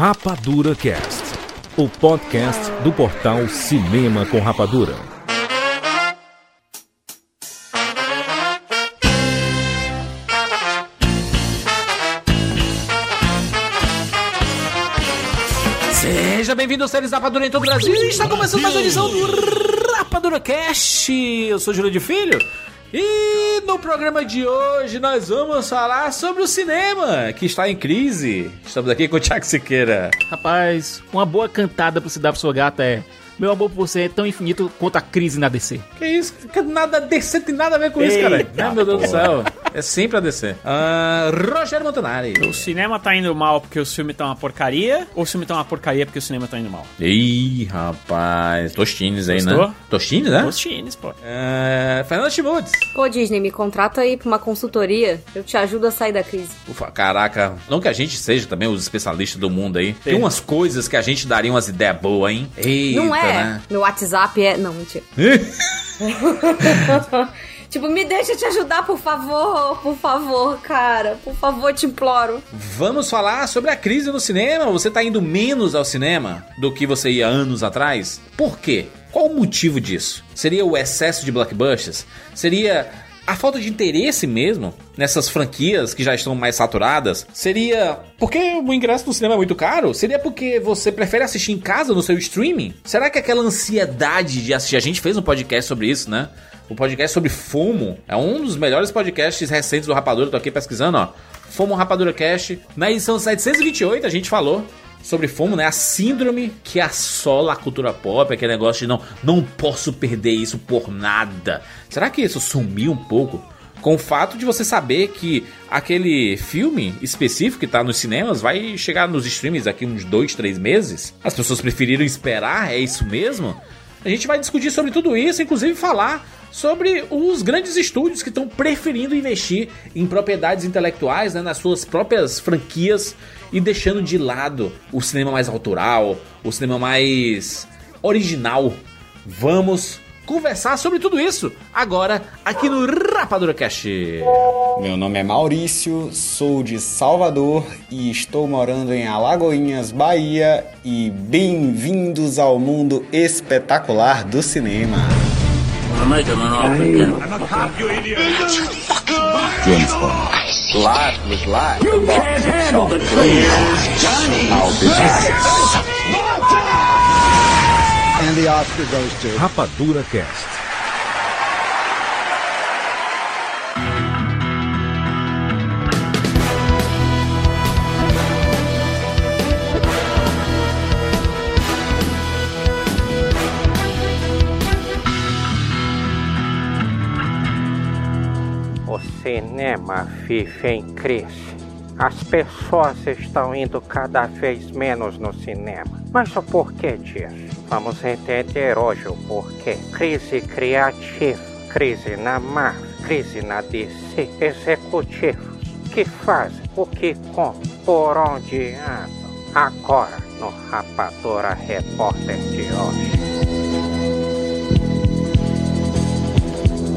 Rapadura Cast, o podcast do portal Cinema com Rapadura. Seja bem-vindo aos séries Rapadura em todo o Brasil. Está começando mais uma edição do Rapadura Cast. Eu sou Júlio de Filho. E no programa de hoje nós vamos falar sobre o cinema, que está em crise. Estamos aqui com o Tiago Siqueira. Rapaz, uma boa cantada pra se dar pra sua gata é Meu amor por você é tão infinito quanto a crise na DC. Que isso? Nada DC tem nada a ver com isso, cara. Ai, meu Deus do céu. É sempre a DC. Ah, Rogério Montanari. O cinema tá indo mal porque os filmes estão uma porcaria, ou o filme tá uma porcaria porque o cinema tá indo mal? Ih, rapaz. Tostines aí, Gostou? né? Tostines, né? Os chines, pô. Ah, Fernanda Chimudes. Pô, Disney, me contrata aí pra uma consultoria. Eu te ajudo a sair da crise. Ufa, caraca, não que a gente seja também os especialistas do mundo aí. Tem umas coisas que a gente daria umas ideias boas, hein? Eita, não é? né? Meu WhatsApp é. Não, mentira. tipo, me deixa te ajudar, por favor. Por favor, cara. Por favor, te imploro. Vamos falar sobre a crise no cinema. Você tá indo menos ao cinema do que você ia anos atrás? Por quê? Qual o motivo disso? Seria o excesso de blockbusters? Seria a falta de interesse mesmo nessas franquias que já estão mais saturadas? Seria porque o ingresso no cinema é muito caro? Seria porque você prefere assistir em casa no seu streaming? Será que aquela ansiedade de assistir? A gente fez um podcast sobre isso, né? O podcast sobre FOMO é um dos melhores podcasts recentes do Rapadura. Tô aqui pesquisando, ó. FOMO Rapadura Cast. Na edição 728 a gente falou sobre FOMO, né? A síndrome que assola a cultura pop, aquele negócio de não, não posso perder isso por nada. Será que isso sumiu um pouco? Com o fato de você saber que aquele filme específico que tá nos cinemas vai chegar nos streams daqui uns dois, três meses? As pessoas preferiram esperar? É isso mesmo? A gente vai discutir sobre tudo isso, inclusive falar sobre os grandes estúdios que estão preferindo investir em propriedades intelectuais, né, nas suas próprias franquias e deixando de lado o cinema mais autoral, o cinema mais original. Vamos conversar sobre tudo isso agora aqui no Rapadura Cast. Meu nome é Maurício, sou de Salvador e estou morando em Alagoinhas, Bahia. E bem-vindos ao mundo espetacular do cinema. I'm making an offer again. I'm a cop, you idiot. James Bond. Life was life. You can't handle the truth. Johnny. I'll be back. And the Oscar goes to Rapadura Cast. Cinema vive em crise. As pessoas estão indo cada vez menos no cinema. Mas o porquê disso? Vamos entender hoje o porquê. Crise criativa, crise na Marvel, crise na DC. Executivos que fazem, o que compram, por onde andam. Agora no Rapadura Repórter de hoje.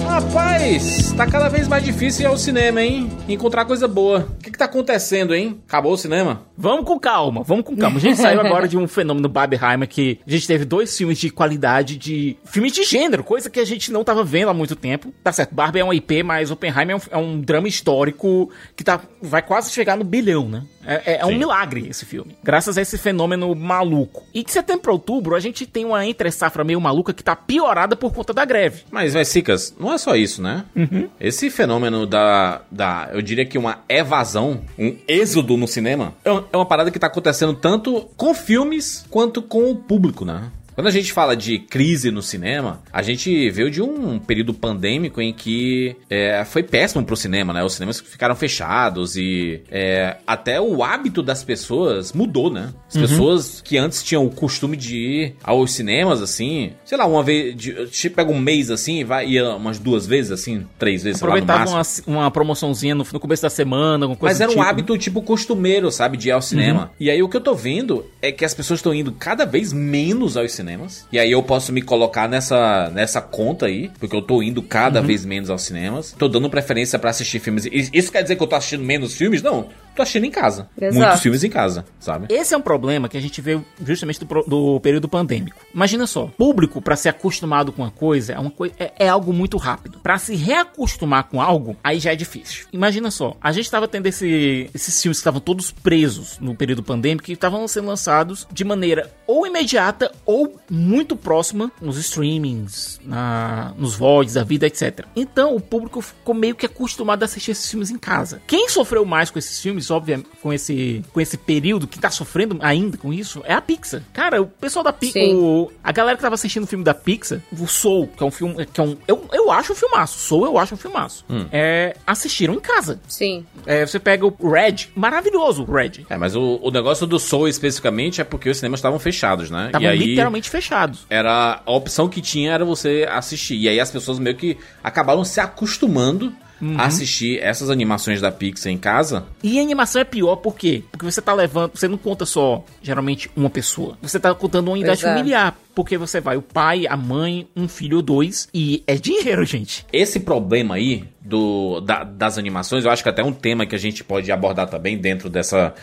Rapaz, tá cada vez mais difícil ir ao cinema, hein? Encontrar coisa boa. O que, que tá acontecendo, hein? Acabou o cinema? Vamos com calma, vamos com calma. A gente saiu agora de um fenômeno Barbenheimer que a gente teve dois filmes de qualidade de filmes de gênero, coisa que a gente não tava vendo há muito tempo. Tá certo, Barbie é um IP, mas Oppenheimer é um, é um drama histórico que tá, vai quase chegar no bilhão, né? É, é- é um milagre esse filme. Graças a esse fenômeno maluco. E de setembro pra outubro, a gente tem uma entre-safra meio maluca que tá piorada por conta da greve. Mas, vai, Cicas, não é só isso, né? Esse fenômeno da, da, eu diria que uma evasão, um êxodo no cinema, é uma- é uma parada que tá acontecendo tanto com filmes quanto com o público, né? Quando a gente fala de crise no cinema, a gente veio de um período pandêmico em que é, foi péssimo pro cinema, né? Os cinemas ficaram fechados e é, até o hábito das pessoas mudou, né? As pessoas que antes tinham o costume de ir aos cinemas, assim, sei lá, uma vez, de, pega um mês assim e vai ia umas duas vezes, assim, três vezes, lá, Aproveitava máximo. uma, uma promoçãozinha no, no começo da semana, alguma coisa Mas era um tipo. hábito, tipo, costumeiro, sabe? De ir ao cinema. E aí o que eu tô vendo é que as pessoas estão indo cada vez menos aos cinemas. E aí eu posso me colocar nessa, nessa conta aí, porque eu tô indo cada vez menos aos cinemas. Tô dando preferência pra assistir filmes. Isso quer dizer que eu tô assistindo menos filmes? Não. Tu assistindo em casa. Exato. Muitos filmes em casa, sabe? Esse é um problema que a gente vê justamente do, do período pandêmico. Imagina só, público pra ser acostumado com uma coisa é uma coisa é, é algo muito rápido. Pra se reacostumar com algo, aí já é difícil. Imagina só, a gente tava tendo esse, esses filmes que estavam todos presos no período pandêmico que estavam sendo lançados de maneira ou imediata ou muito próxima nos streamings, na, nos VODs da vida, etc. Então o público ficou meio que acostumado a assistir esses filmes em casa. Quem sofreu mais com esses filmes, obviamente, com esse, com esse período, que tá sofrendo ainda com isso, é a Pixar. Cara, o pessoal da Pixar, a galera que tava assistindo o filme da Pixar, o Soul, que é um filme, que é um, eu, eu acho um filmaço, Soul eu acho um filmaço, é, assistiram em casa. Sim. É, você pega o Red, maravilhoso o Red. É, mas o, o negócio do Soul especificamente é porque os cinemas estavam fechados, né? Estavam literalmente fechados. era a opção que tinha era você assistir. E aí as pessoas meio que acabaram se acostumando a assistir essas animações da Pixar em casa. E a animação é pior por quê? Porque você tá levando, você não conta só, geralmente, uma pessoa. Você tá contando uma unidade Pois é. familiar. Porque você vai o pai, a mãe, um filho ou dois. E é dinheiro, gente. Esse problema aí do, da- das animações, eu acho que até é um tema que a gente pode abordar também dentro dessa.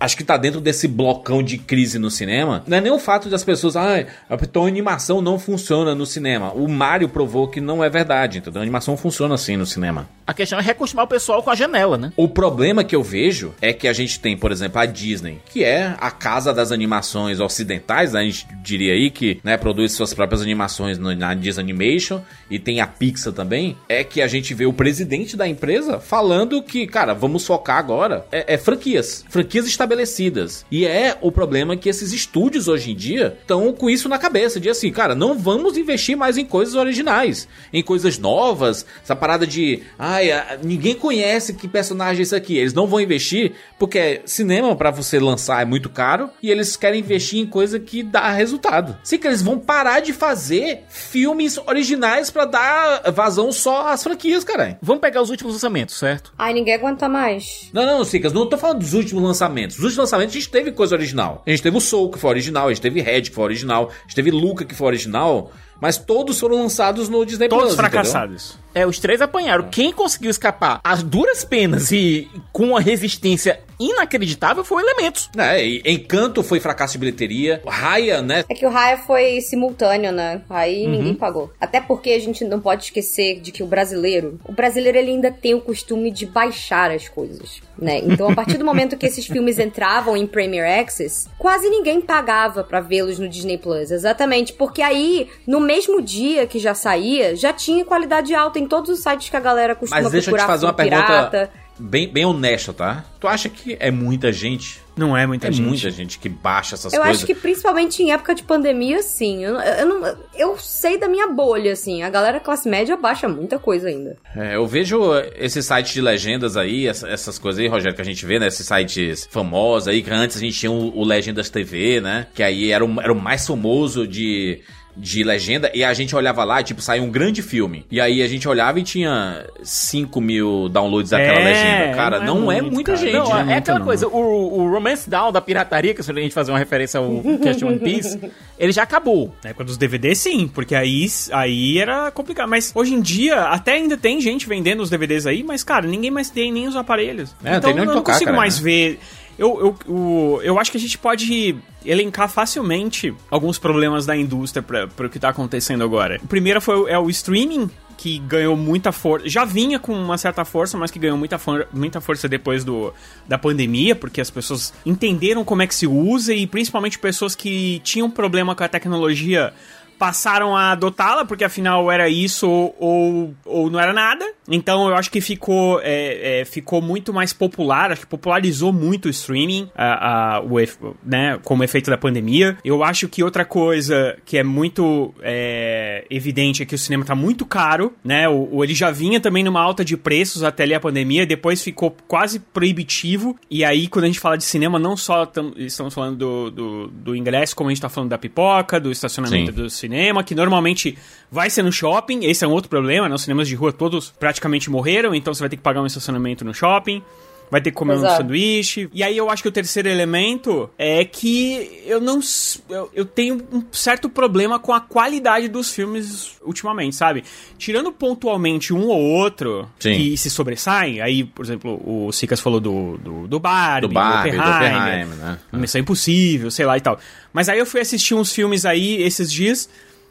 Acho que tá dentro desse blocão de crise no cinema. Não é nem o fato das pessoas, ah, então a animação não funciona no cinema. O Mario provou que não é verdade, entendeu? A animação funciona assim no cinema. A questão é reacostumar o pessoal com a janela, né? O problema que eu vejo é que a gente tem, por exemplo, a Disney, que é a casa das animações ocidentais, né? a gente diria aí que né, produz suas próprias animações na Disney Animation e tem a Pixar também. É que a gente vê o presidente da empresa falando que, cara, vamos focar agora é, é franquias, franquias estabelecidas. E é o problema que esses estúdios hoje em dia estão com isso na cabeça, de assim, cara, não vamos investir mais em coisas originais, em coisas novas, essa parada de, ai, ninguém conhece que personagem é esse aqui. Eles não vão investir porque cinema pra você lançar é muito caro e eles querem investir em coisa que dá resultado. Sim, que eles vão parar de fazer filmes originais pra dar vazão só às franquias, cara. Vamos pegar os últimos lançamentos, certo? Ai, ninguém aguenta mais. Não, não, Cicas, não tô falando dos últimos lançamentos. Os últimos lançamentos a gente teve coisa original. A gente teve o Soul, que foi original, a gente teve Red, que foi original, a gente teve Luca, que foi original, mas todos foram lançados no Disney Todos Plus, entendeu? fracassados. É, os três apanharam. Quem conseguiu escapar às duras penas e com uma resistência inacreditável foi o Elementos. É, e Encanto foi fracasso de bilheteria. Raya, né? É que o Raya foi simultâneo, né? Aí ninguém pagou. Até porque a gente não pode esquecer de que o brasileiro, o brasileiro ele ainda tem o costume de baixar as coisas, né? Então, a partir do momento que esses filmes entravam em Premier Access, quase ninguém pagava pra vê-los no Disney Plus, exatamente, porque aí no mesmo dia que já saía, já tinha qualidade alta em todos os sites que a galera costuma Mas deixa eu te procurar fazer uma filme pergunta pirata. bem, bem honesta, tá? Tu acha que é muita gente? Não é muita é gente. muita gente que baixa essas Eu coisas. acho que principalmente em época de pandemia, sim. Eu, eu, não- eu sei da minha bolha, assim. A galera classe média baixa muita coisa ainda. É, eu vejo esses sites de legendas aí, essa- essas coisas aí, Rogério, que a gente vê, né? Esses sites famosos aí, que antes a gente tinha o, o Legendas TV, né? Que aí era o, era o mais famoso de, de legenda. E a gente olhava lá, tipo, saía um grande filme. E aí a gente olhava e tinha 5 mil downloads daquela É, legenda. Cara, não não, é é, muita cara. gente. Não, né? é muito aquela não. coisa, o, o Romance Down da pirataria, que se a gente fazer uma referência ao Cast One Piece, ele já acabou. Na época dos DVDs, sim, porque aí, aí era complicado. Mas hoje em dia, até ainda tem gente vendendo os DVDs aí, mas, cara, ninguém mais tem nem os aparelhos. É, não então eu não tocar, consigo cara, mais né? ver. Eu, eu, o- eu acho que a gente pode elencar facilmente alguns problemas da indústria para o que tá acontecendo agora. O primeiro foi, é o streaming, que ganhou muita força. Já vinha com uma certa força, mas que ganhou muita, for- muita força depois do, da pandemia, porque as pessoas entenderam como é que se usa e principalmente pessoas que tinham problema com a tecnologia passaram a adotá-la, porque afinal era isso ou, ou, ou não era nada. Então eu acho que ficou, é, é, ficou muito mais popular, acho que popularizou muito o streaming, a, a, o, né, como efeito da pandemia. Eu acho que outra coisa que é muito é, evidente é que o cinema tá muito caro, né? O, o- ele já vinha também numa alta de preços até ali a pandemia, depois ficou quase proibitivo. E aí, quando a gente fala de cinema, não só tam- estamos falando do, do, do ingresso, como a gente tá falando da pipoca, do estacionamento Sim. do cinema, que normalmente vai ser no shopping. Esse é um outro problema, né? Os cinemas de rua todos praticamente morreram, então você vai ter que pagar um estacionamento no shopping. Vai ter que comer um Exato. sanduíche. E aí eu acho que o terceiro elemento é que eu não. Eu, eu tenho um certo problema com a qualidade dos filmes ultimamente, sabe? Tirando pontualmente um ou outro Sim. que se sobressaem, aí, por exemplo, o Sicas falou do, do, do Barbie, Do Barbie, do Oppenheimer, Oppenheimer, né? Missão Impossível, sei lá e tal. Mas aí eu fui assistir uns filmes aí esses dias.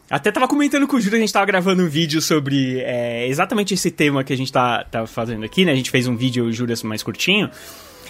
Até tava comentando com o Júlio, a gente tava gravando um vídeo sobre é, exatamente esse tema que a gente tá, tá fazendo aqui, né? A gente fez um vídeo, o Júlio, mais curtinho.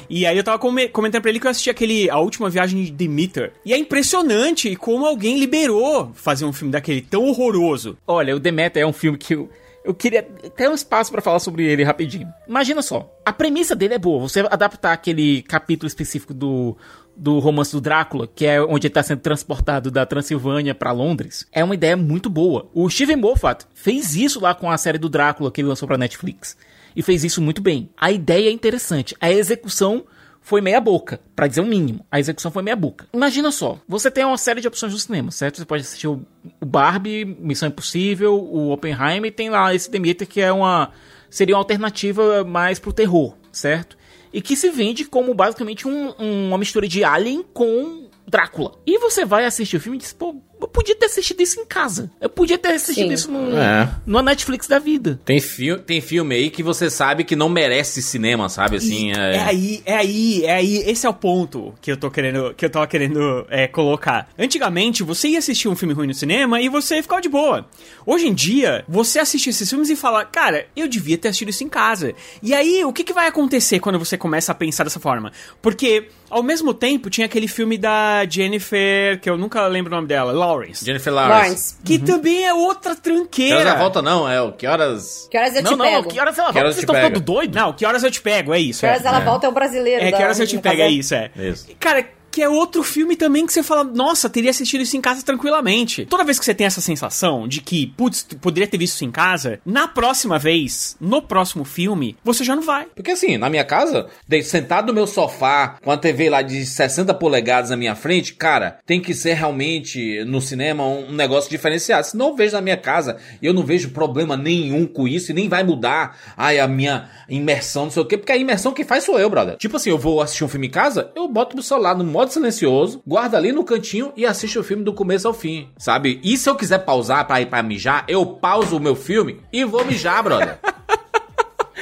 E aí eu tava come- comentando pra ele que eu assisti aquele A Última Viagem de Demeter. E é impressionante como alguém liberou fazer um filme daquele tão horroroso. Olha, o Demeter é um filme que eu, eu queria ter um espaço pra falar sobre ele rapidinho. Imagina só, a premissa dele é boa. Você adaptar aquele capítulo específico do, do romance do Drácula, que é onde ele tá sendo transportado da Transilvânia pra Londres, é uma ideia muito boa. O Steven Moffat fez isso lá com a série do Drácula que ele lançou pra Netflix. E fez isso muito bem. A ideia é interessante. A execução foi meia boca, pra dizer o mínimo. A execução foi meia boca. Imagina só, você tem uma série de opções no cinema, certo? Você pode assistir o o Barbie, Missão Impossível, o Oppenheimer, e tem lá esse Demeter que é uma seria uma alternativa mais pro terror, certo? E que se vende como basicamente um- um- uma mistura de Alien com Drácula. E você vai assistir o filme e diz, pô, eu podia ter assistido isso em casa. Eu podia ter assistido Sim. isso no, É. numa Netflix da vida. Tem, fi tem filme aí que você sabe que não merece cinema, sabe? Assim, é... é aí, é aí, é aí. Esse é o ponto que eu tô querendo, que eu tava querendo é, colocar. Antigamente, você ia assistir um filme ruim no cinema e você ficava de boa. Hoje em dia, você assiste esses filmes e fala, cara, eu devia ter assistido isso em casa. E aí, o que, que vai acontecer quando você começa a pensar dessa forma? Porque, ao mesmo tempo, tinha aquele filme da Jennifer, que eu nunca lembro o nome dela, Lawrence. Jennifer Lawrence. Lawrence. Que também é outra Que horas tranqueira. ela volta não, é o que horas... Que horas eu não, te não, pego? que horas ela Que volta? horas Vocês estão ficando doido? Não, que horas eu te pego, é isso. Que é. horas ela volta é o brasileiro. É, da que horas eu te Regina pego, é isso, é. Isso. Cara, que é outro filme também que você fala, nossa, teria assistido isso em casa tranquilamente. Toda vez que você tem essa sensação de que, putz, poderia ter visto isso em casa, na próxima vez, no próximo filme, você já não vai. Porque assim, na minha casa, sentado no meu sofá, com a TV lá de 60 polegadas na minha frente, cara, tem que ser realmente no cinema um, negócio diferenciado. Se não vejo na minha casa eu não vejo problema nenhum com isso e nem vai mudar ai, a minha imersão, não sei o quê, porque a imersão que faz sou eu, brother. Tipo assim, eu vou assistir um filme em casa, eu boto meu celular no modo silencioso, guardo ali no cantinho e assisto o filme do começo ao fim, sabe? E se eu quiser pausar pra ir pra mijar, eu pauso o meu filme e vou mijar, brother.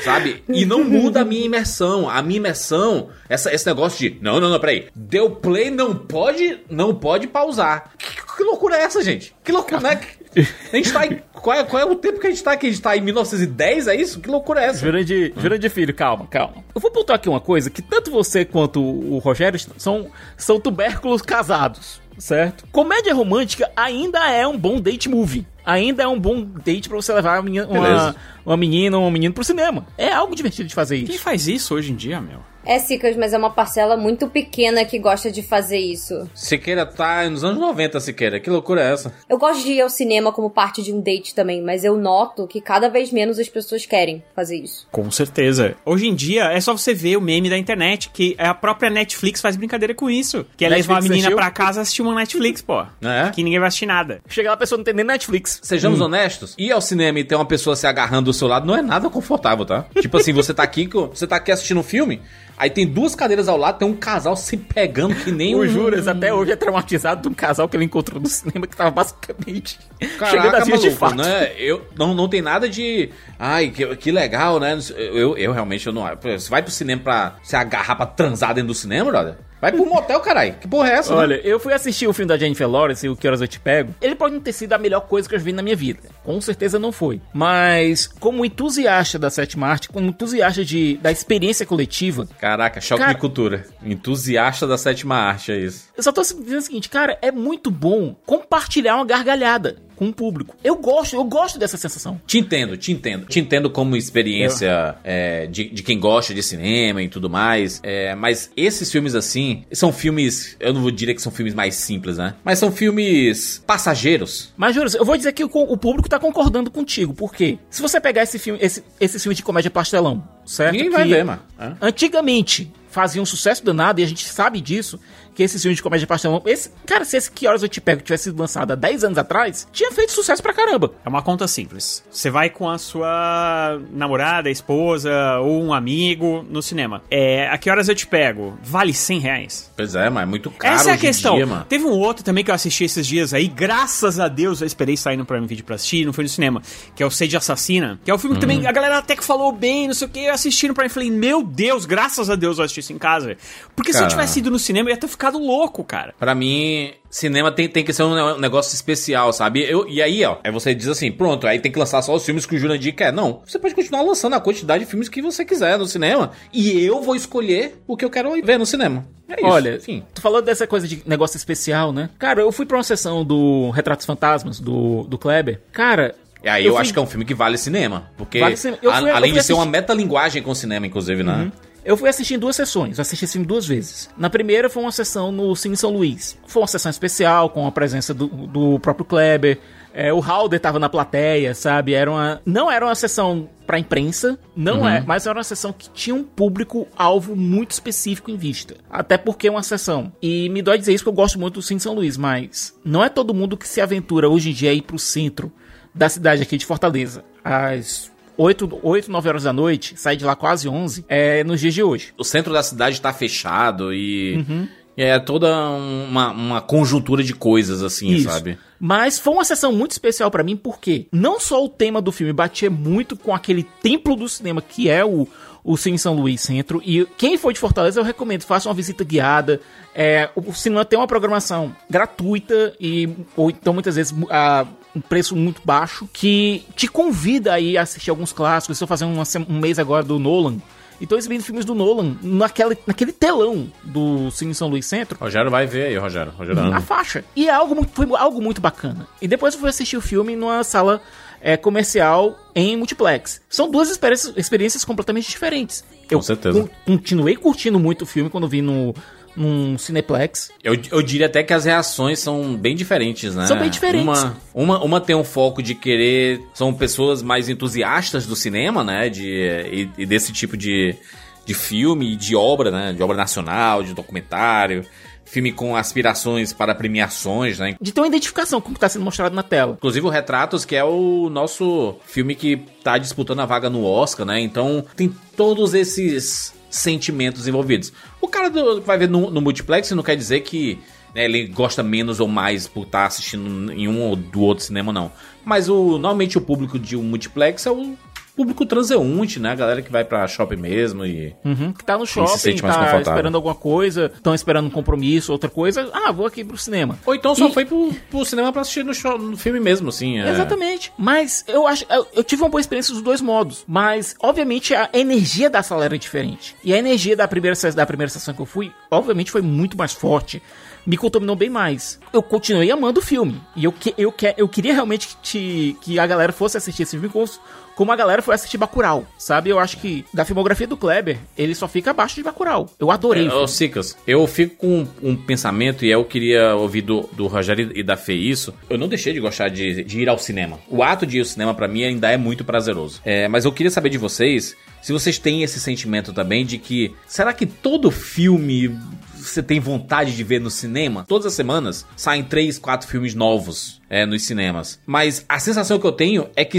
Sabe? E não muda a minha imersão. A minha imersão, essa, esse negócio de. Não, não, não, peraí. Deu play, não pode. Não pode pausar. Que, que loucura é essa, gente? Que loucura, né? A gente tá em. Qual é, qual é o tempo que a gente tá aqui? A gente tá em 1910, é isso? Que loucura é essa? Jurandir, Jurandir Filho, calma, calma. Eu vou pontuar aqui uma coisa, que tanto você quanto o Rogério são, são tubérculos casados, certo? Comédia romântica ainda é um bom date movie. Ainda é um bom date pra você levar uma menina, uma, uma menina ou um menino pro cinema. É algo divertido de fazer Quem isso. faz isso hoje em dia, meu? É, Cicas, mas é uma parcela muito pequena que gosta de fazer isso. Siqueira tá nos anos 90, Siqueira. Que loucura é essa? Eu gosto de ir ao cinema como parte de um date também, mas eu noto que cada vez menos as pessoas querem fazer isso. Com certeza. Hoje em dia, é só você ver o meme da internet, que a própria Netflix faz brincadeira com isso. Que é Netflix levar a menina assistiu? pra casa assistir uma Netflix, pô. É? Que ninguém vai assistir nada. Chega lá, a pessoa não tem nem Netflix. Sejamos honestos, ir ao cinema e ter uma pessoa se agarrando do seu lado não é nada confortável, tá? Tipo assim, você tá aqui, com- você tá aqui assistindo um filme, aí tem duas cadeiras ao lado, tem um casal se pegando que nem O um... Juras até hoje é traumatizado de um casal que ele encontrou no cinema que tava basicamente chegando Caraca, a vias de maluco, fato. né? Eu, não, não tem nada de. Ai, que, que legal, né? Eu, eu realmente eu não. Você vai pro cinema pra se agarrar pra transar dentro do cinema, brother? Vai pro motel, caralho. Que porra é essa? né? Olha, eu fui assistir o filme da Jennifer Lawrence, O Que Horas Eu Te Pego. Ele pode não ter sido a melhor coisa que eu vi na minha vida. Com certeza não foi. Mas, como entusiasta da sétima arte, como entusiasta de, da experiência coletiva, Caraca, choque Cara- de cultura. Entusiasta da sétima arte, é isso. eu só tô dizendo o seguinte, cara, é muito bom compartilhar uma gargalhada com o público. Eu gosto, eu gosto dessa sensação. Te entendo, te entendo. Te entendo como experiência é, de, de quem gosta de cinema e tudo mais. É, mas esses filmes assim, são filmes. Eu não vou dizer que são filmes mais simples, né? Mas são filmes passageiros. Mas, Juras, eu vou dizer que o, o público tá concordando contigo. Por quê? Se você pegar esse filme, esse, esse filme de comédia pastelão, certo? Ninguém vai ver, mano. É. Antigamente faziam um sucesso danado, e a gente sabe disso, que esses filmes de comédia pastelão. Esse, cara, se esse Que Horas Eu Te Pego tivesse sido lançado há 10 anos atrás, tinha feito sucesso pra caramba. É uma conta simples. Você vai com a sua namorada, esposa ou um amigo no cinema. É, a que horas eu te pego? Vale 100 reais. Pois é, mas é muito caro Essa é a questão. dia, mano. Teve um outro também que eu assisti esses dias aí, graças a Deus eu esperei sair no Prime Video pra assistir, não foi no cinema, que é o Sede Assassina, que é o filme que Uhum. também a galera até que falou bem, não sei o que, eu assisti no Prime e falei, meu Deus, graças a Deus eu assisti isso em casa. Porque se eu tivesse ido no cinema, eu ia ter ficado louco, cara. Pra mim, cinema tem, tem que ser um ne- negócio especial, sabe? Eu, e aí, ó, aí você diz assim, pronto, aí tem que lançar só os filmes que o Jurandir quer. Não, você pode continuar lançando a quantidade de filmes que você quiser no cinema. E eu vou escolher o que eu quero ver no cinema. É isso. Olha, enfim. tu falou dessa coisa de negócio especial, né? Cara, eu fui pra uma sessão do Retratos Fantasmas, do, do Kleber. Cara. E aí eu, fui- acho que é um filme que vale cinema. Porque, Vale cinema. Eu a- fui- eu além de ser uma assistir- metalinguagem com o cinema, inclusive, né? Eu fui assistir em duas sessões, assisti esse filme duas vezes. Na primeira foi uma sessão no Cine São Luís. Foi uma sessão especial, com a presença do, do próprio Kleber. É, o Halder tava na plateia, sabe? Era uma, não era uma sessão pra imprensa, não é, mas era uma sessão que tinha um público-alvo muito específico em vista. Até porque é uma sessão. E me dói dizer isso que eu gosto muito do Cine São Luís, mas não é todo mundo que se aventura hoje em dia a ir pro centro da cidade aqui de Fortaleza. Às 8, 8 9 horas da noite, sai de lá quase 11, é nos dias de hoje. O centro da cidade tá fechado e... Uhum. É toda uma, uma conjuntura de coisas, assim, Isso. sabe? Mas foi uma sessão muito especial pra mim, porque não só o tema do filme batia muito com aquele templo do cinema que é o, o Cine São Luís Centro, e quem for de Fortaleza eu recomendo, faça uma visita guiada. É, o o cinema tem uma programação gratuita e ou então muitas vezes a um preço muito baixo que te convida aí a assistir alguns clássicos. Estou fazendo uma um mês agora do Nolan. E tô exibindo filmes do Nolan naquela, naquele telão do Cine São Luís Centro Rogério vai ver aí, Rogério. Rogério a ama. faixa. E é algo muito, foi algo muito bacana. E depois eu fui assistir o filme numa sala é, comercial em multiplex. São duas experiências, experiências completamente diferentes. Eu certeza. con- continuei curtindo muito o filme quando vi no num Cineplex. Eu, eu diria até que as reações são bem diferentes, né? São bem diferentes. Uma, uma, uma tem um foco de querer. São pessoas mais entusiastas do cinema, né? De, e, e desse tipo de, de filme, de obra, né? De obra nacional, de documentário. Filme com aspirações para premiações, né? De ter uma identificação com o que está sendo mostrado na tela. Inclusive o Retratos, que é o nosso filme que tá disputando a vaga no Oscar, né? Então tem todos esses sentimentos envolvidos. O cara do, vai ver no, no multiplex não quer dizer que né, ele gosta menos ou mais por estar assistindo em um ou do outro cinema, não. Mas o, normalmente o público de um multiplex é o público transeunte, né? A galera que vai pra shopping mesmo e... Uhum, que tá no se shopping, mais tá esperando alguma coisa, estão esperando um compromisso, outra coisa. Ah, vou aqui pro cinema. Ou então só E- foi pro, pro cinema pra assistir no, show, no filme mesmo, assim. é. Exatamente. Mas eu acho. Eu, eu tive uma boa experiência dos dois modos. Mas, obviamente, a energia da sala era diferente. E a energia da primeira, se- da primeira sessão que eu fui, obviamente, foi muito mais forte. Me contaminou bem mais. Eu continuei amando o filme. E eu, que, eu, que, eu queria realmente que, te- que a galera fosse assistir esse filme como, como a galera foi assistir Bacurau. Sabe? Eu acho que da filmografia do Kleber, ele só fica abaixo de Bacurau. Eu adorei. É, ô, Sicas, eu fico com um pensamento e eu queria ouvir do, do Rogério e da Fê isso. Eu não deixei de gostar de, de ir ao cinema. O ato de ir ao cinema, pra mim, ainda é muito prazeroso. É, mas eu queria saber de vocês se vocês têm esse sentimento também de que será que todo filme você tem vontade de ver no cinema? Todas as semanas saem três, quatro filmes novos é, nos cinemas. Mas a sensação que eu tenho é que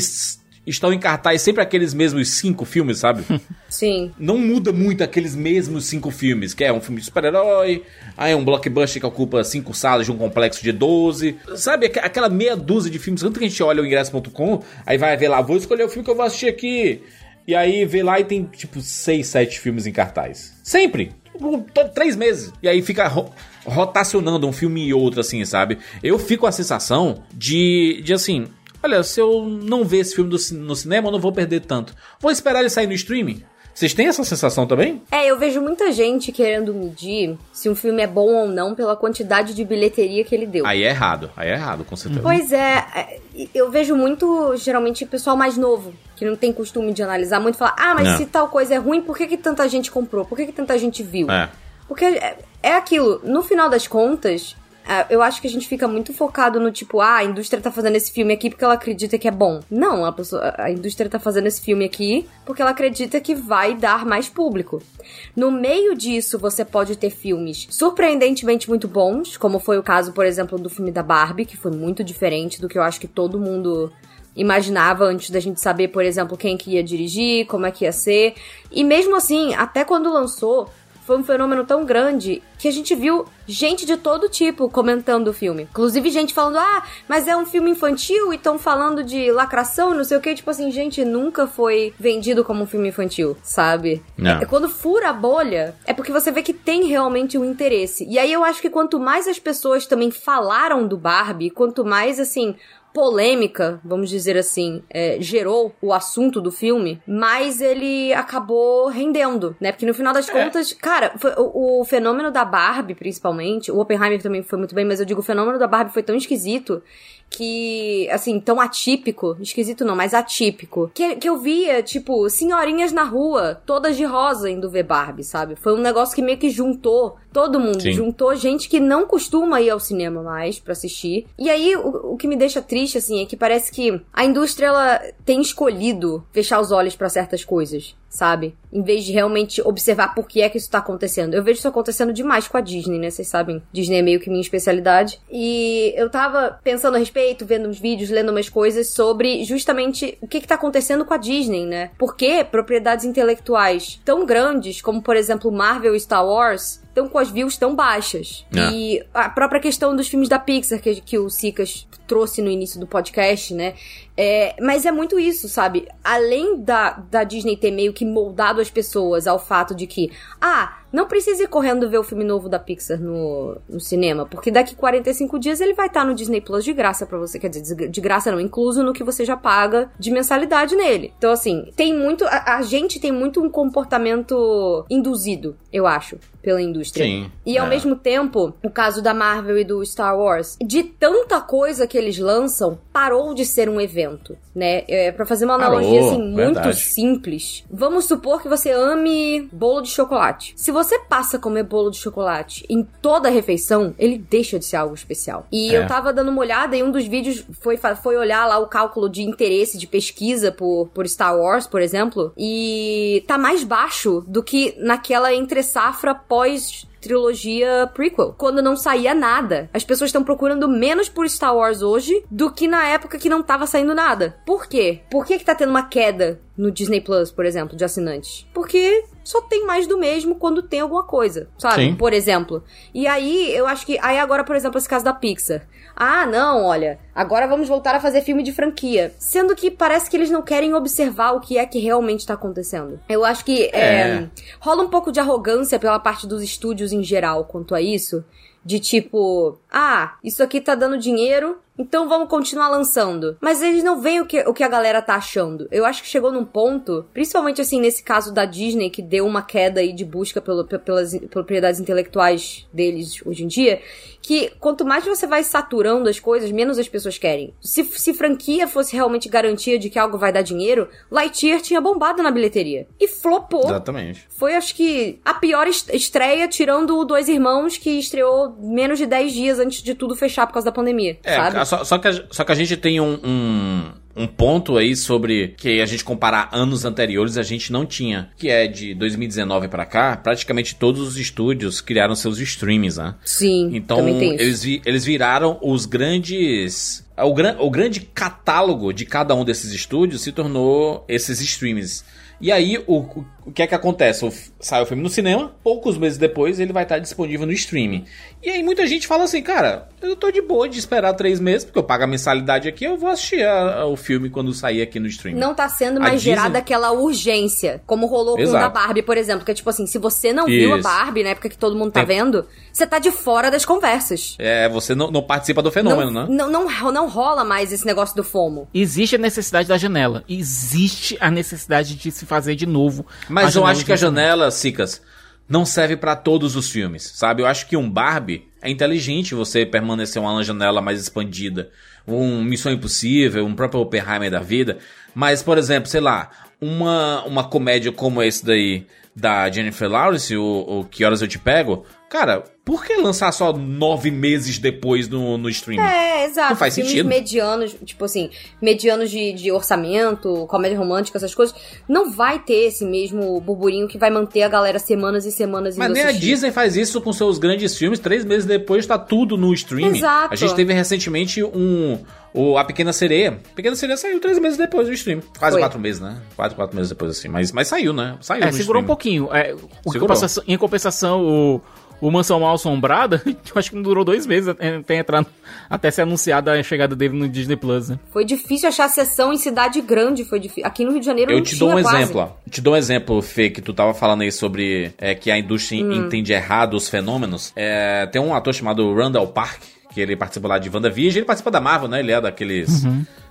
estão em cartaz sempre aqueles mesmos cinco filmes, sabe? Sim. não muda muito aqueles mesmos cinco filmes, que é um filme de super-herói, aí é um blockbuster que ocupa cinco salas de um complexo de 12. Sabe, aqu- aquela meia dúzia de filmes, tanto que a gente olha o ingresso.com, aí vai ver lá, vou escolher o filme que eu vou assistir aqui. E aí vê lá e tem tipo seis, sete filmes em cartaz. Sempre. Tipo, Três meses. E aí fica ro- rotacionando um filme e outro, assim, sabe? Eu fico com a sensação de, de assim, olha, se eu não ver esse filme do no cinema, eu não vou perder tanto. Vou esperar ele sair no streaming. Vocês têm essa sensação também? É, eu vejo muita gente querendo medir se um filme é bom ou não pela quantidade de bilheteria que ele deu. Aí é errado, aí é errado, com certeza. Pois é, é, eu vejo muito, geralmente, pessoal mais novo, que não tem costume de analisar muito, falar, ah, mas Não. se tal coisa é ruim, por que, que tanta gente comprou? Por que, que tanta gente viu? É. Porque é, é aquilo, no final das contas, Eu acho que a gente fica muito focado no tipo, ah, a indústria tá fazendo esse filme aqui porque ela acredita que é bom. Não, a, pessoa, a indústria tá fazendo esse filme aqui porque ela acredita que vai dar mais público. No meio disso, você pode ter filmes surpreendentemente muito bons, como foi o caso, por exemplo, do filme da Barbie, que foi muito diferente do que eu acho que todo mundo imaginava antes da gente saber, por exemplo, quem que ia dirigir, como é que ia ser. E mesmo assim, até quando lançou, foi um fenômeno tão grande que a gente viu gente de todo tipo comentando o filme. Inclusive gente falando, ah, mas é um filme infantil e estão falando de lacração não sei o que. Tipo assim, gente, nunca foi vendido como um filme infantil, sabe? É quando fura a bolha, é porque você vê que tem realmente um interesse. E aí eu acho que quanto mais as pessoas também falaram do Barbie, quanto mais, assim, polêmica, vamos dizer assim, é, gerou o assunto do filme, mais ele acabou rendendo, né? Porque no final das contas, cara, foi- o, o fenômeno da Barbie, principalmente, o Oppenheimer também foi muito bem, mas eu digo, o fenômeno da Barbie foi tão esquisito que, assim, tão atípico, esquisito não, mas atípico, que, que eu via, tipo, senhorinhas na rua, todas de rosa indo ver Barbie, sabe? Foi um negócio que meio que juntou todo mundo, Sim. juntou gente que não costuma ir ao cinema mais pra assistir. E aí, o, o que me deixa triste, assim, é que parece que a indústria, ela tem escolhido fechar os olhos pra certas coisas. Sabe? Em vez de realmente observar por que é que isso tá acontecendo. Eu vejo isso acontecendo demais com a Disney, né? Vocês sabem. Disney é meio que minha especialidade. E eu tava pensando a respeito, vendo uns vídeos, lendo umas coisas sobre justamente o que que tá acontecendo com a Disney, né? Por que propriedades intelectuais tão grandes, como por exemplo Marvel e Star Wars, estão com as views tão baixas. É. E a própria questão dos filmes da Pixar, que, que o Sicas trouxe no início do podcast, né? É, mas é muito isso, sabe? Além da, da Disney ter meio que moldado as pessoas ao fato de que, ah, não precisa ir correndo ver o filme novo da Pixar no, no cinema, porque daqui 45 dias ele vai estar no Disney Plus de graça pra você. Quer dizer, de graça não, incluso no que você já paga de mensalidade nele. Então, assim, tem muito. A, a gente tem muito um comportamento induzido, eu acho, pela indústria. Sim. E ao É. mesmo tempo, o caso da Marvel e do Star Wars, de tanta coisa que eles lançam, parou de ser um evento, né? É, para fazer uma Parou, analogia assim muito verdade. simples. Vamos supor que você ame bolo de chocolate. Se você passa a comer bolo de chocolate em toda a refeição, ele deixa de ser algo especial. E É. eu tava dando uma olhada e um dos vídeos foi, foi olhar lá o cálculo de interesse de pesquisa por, por Star Wars, por exemplo, e tá mais baixo do que naquela entre safra pós trilogia prequel, quando não saía nada. As pessoas estão procurando menos por Star Wars hoje do que na época que não tava saindo nada. Por quê? Por que que tá tendo uma queda no Disney Plus, por exemplo, de assinantes? Porque só tem mais do mesmo quando tem alguma coisa, sabe? Sim. Por exemplo. E aí, eu acho que. Aí agora, por exemplo, esse caso da Pixar. Ah, não, olha, agora vamos voltar a fazer filme de franquia. Sendo que parece que eles não querem observar o que é que realmente tá acontecendo. Eu acho que é, É. rola um pouco de arrogância pela parte dos estúdios em geral quanto a isso. De tipo, ah, isso aqui tá dando dinheiro, então vamos continuar lançando. Mas eles não veem o que, o que a galera tá achando. Eu acho que chegou num ponto, principalmente assim nesse caso da Disney, que deu uma queda aí de busca pelo, pe- pelas propriedades intelectuais deles hoje em dia, que quanto mais você vai saturando as coisas, menos as pessoas querem. Se, se franquia fosse realmente garantia de que algo vai dar dinheiro, Lightyear tinha bombado na bilheteria. E flopou. Exatamente. Foi, acho que, a pior est- estreia, tirando o Dois Irmãos, que estreou menos de 10 dias antes de tudo fechar por causa da pandemia, É, sabe? Só, só que, a- só que a gente tem um, um, um ponto aí sobre que a gente comparar anos anteriores, a gente não tinha. Que é de 2019 pra cá, praticamente todos os estúdios criaram seus streams, né? Sim, Então, eles, vi- eles viraram os grandes. O, gran, o grande catálogo de cada um desses estúdios se tornou esses streams. E aí, o, o, o que é que acontece? Sai o filme no cinema, poucos meses depois ele vai estar disponível no streaming. E aí muita gente fala assim, cara, eu tô de boa de esperar três meses, porque eu pago a mensalidade aqui, eu vou assistir a- a- o filme quando sair aqui no streaming. Não tá sendo A mais Disney- gerada aquela urgência, como rolou com o da. Barbie, por exemplo. Que é tipo assim, se você não viu a Isso. Barbie na época que todo mundo tá Tem- vendo, você tá de fora das conversas. É, você não, não participa do fenômeno, não, né? não, não, não rola mais esse negócio do FOMO. Existe a necessidade da janela. Existe a necessidade de se fazer de novo. Mas eu acho que a janela, Cicas, não serve pra todos os filmes, sabe? Eu acho que um Barbie é inteligente você permanecer uma janela mais expandida. Um Missão Impossível, um próprio Oppenheimer da vida. Mas, por exemplo, sei lá, uma, uma comédia como esse daí da Jennifer Lawrence, o, o Que Horas Eu Te Pego, cara, por que lançar só nove meses depois no, no streaming? É, exato. Não faz Filmes sentido. medianos, tipo assim, medianos de, de orçamento, comédia romântica, essas coisas, não vai ter esse mesmo burburinho que vai manter a galera semanas e semanas Mas nem a assistir. Disney faz isso com seus grandes filmes, três meses depois tá tudo no streaming. Exato. A gente teve recentemente um. O, a Pequena Sereia. A Pequena Sereia saiu três meses depois do streaming. Quase Foi. quatro meses, né? Quatro, quatro meses depois, assim. Mas, mas saiu, né? Saiu É, no segurou um streaming. pouquinho. É, o que Segurou. compensação- em compensação, o, o Mansão Mal Assombrada, eu acho que não durou dois meses até, até entrar, até ser anunciada a chegada dele no Disney Plus, né? Foi difícil achar sessão em cidade grande, foi difícil. Aqui no Rio de Janeiro Eu não te dou um quase. exemplo, ó. Te dou um exemplo, Fê, que tu tava falando aí sobre é, que a indústria Hum. entende errado os fenômenos. É, tem um ator chamado Randall Park, que ele participa lá de WandaVision, ele participa da Marvel, né? Ele é daqueles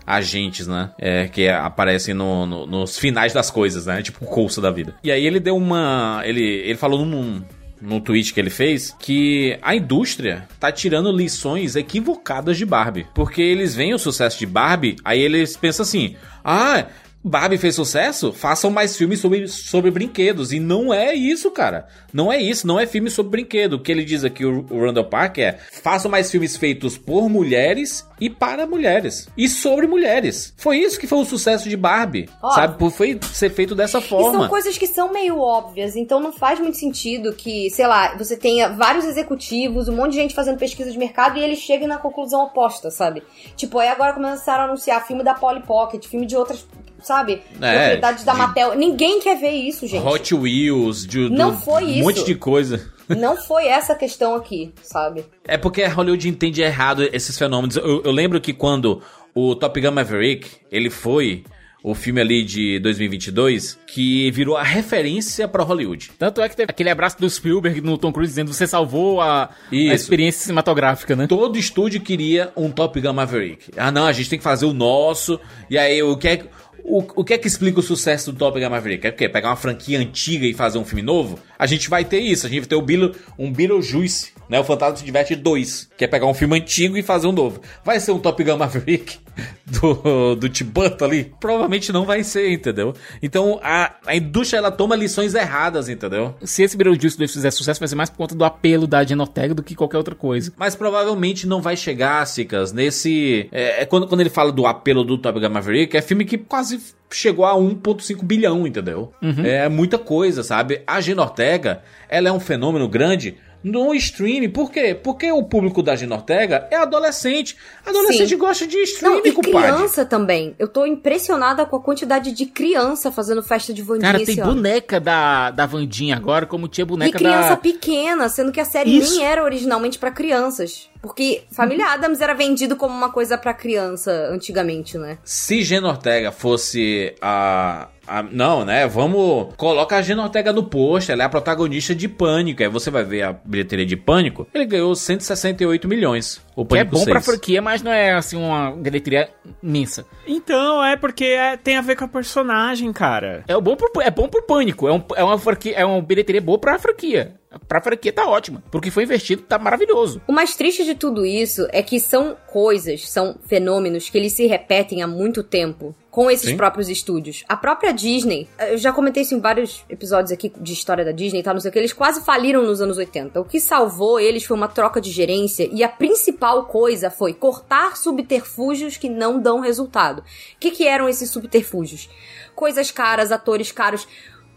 agentes, né? É, que aparecem no- no- nos finais das coisas, né? Tipo o Coulson da vida. E aí ele deu uma... Ele, ele falou num... No tweet que ele fez, que a indústria tá tirando lições equivocadas de Barbie. Porque eles veem o sucesso de Barbie, aí eles pensam assim: ah, Barbie fez sucesso? Façam mais filmes sobre, sobre brinquedos. E não é isso, cara. Não é isso. Não é filme sobre brinquedo. O que ele diz aqui, o, Randall Park, é: façam mais filmes feitos por mulheres e para mulheres. E sobre mulheres. Foi isso que foi o sucesso de Barbie. Ó. sabe? Por- Foi ser feito dessa E forma. são coisas que são meio óbvias, então não faz muito sentido que, sei lá, você tenha vários executivos, um monte de gente fazendo pesquisa de mercado e eles cheguem na conclusão oposta, sabe? Tipo, aí agora começaram a anunciar filme da Polly Pocket, filme de outras, sabe? É, propriedades da de- Mattel. Ninguém quer ver isso, gente. Hot Wheels, de, Não do- foi um isso. monte de coisa. Não foi essa a questão aqui, sabe? É porque a Hollywood entende errado esses fenômenos. Eu, eu lembro que quando o Top Gun Maverick, ele foi o filme ali de 2022, que virou a referência pra Hollywood. Tanto é que teve aquele abraço do Spielberg no Tom Cruise dizendo você salvou a, a experiência cinematográfica, né? Todo estúdio queria um Top Gun Maverick. Ah, não, a gente tem que fazer o nosso. E aí, o que é, o, o que, é que explica o sucesso do Top Gun Maverick? É o quê? Pegar uma franquia antiga e fazer um filme novo? A gente vai ter isso. A gente vai ter o Beetle, um Beetlejuice, né? O Fantasma se Diverte 2, que é pegar um filme antigo e fazer um novo. Vai ser um Top Gun Maverick do, do Tim Burton ali? Provavelmente não vai ser, entendeu? Então, a, a indústria, ela toma lições erradas, entendeu? Se esse Beetlejuice 2 fizer sucesso, vai ser mais por conta do apelo da Ortega do que qualquer outra coisa. Mas provavelmente não vai chegar, Cicas, nesse. É, é quando, quando ele fala do apelo do Top Gun Maverick, é filme que quase chegou a 1,5 bilhão, entendeu? É muita coisa, sabe? A Gina Ortega, ela é um fenômeno grande no streaming. Por quê? Porque o público da Gina Ortega é adolescente. Adolescente Sim. gosta de Não, streaming, e compadre. criança também. Eu tô impressionada com a quantidade de criança fazendo festa de Vandinha Cara, tem boneca da, da Vandinha agora, como tinha E boneca criança da. pequena, sendo que a série Isso. nem era originalmente pra crianças. Porque Família Adams era vendido como uma coisa pra criança antigamente, né? Se Gina Ortega fosse a. a- não, né? Vamos. Coloca a Gina Ortega no post. Ela é a protagonista de Pânico. Aí você vai ver a bilheteria de Pânico. Ele ganhou 168 milhões. O Que é Pânico bom pra 6. franquia, mas não é assim uma bilheteria imensa. Então, é porque é- tem a ver com a personagem, cara. É bom pro, é bom pro pânico. É, um, é uma franquia, é uma bilheteria boa pra franquia. Pra franquia tá ótima. Porque foi investido, tá maravilhoso. O mais triste de tudo isso é que são coisas, são fenômenos que eles se repetem há muito tempo com esses Sim. próprios estúdios. A própria Disney, eu já comentei isso em vários episódios aqui de história da Disney e tal, não sei o que, eles quase faliram nos anos 80. O que salvou eles foi uma troca de gerência e a principal coisa foi cortar subterfúgios que não dão resultado. O que, que eram esses subterfúgios? Coisas caras, atores caros.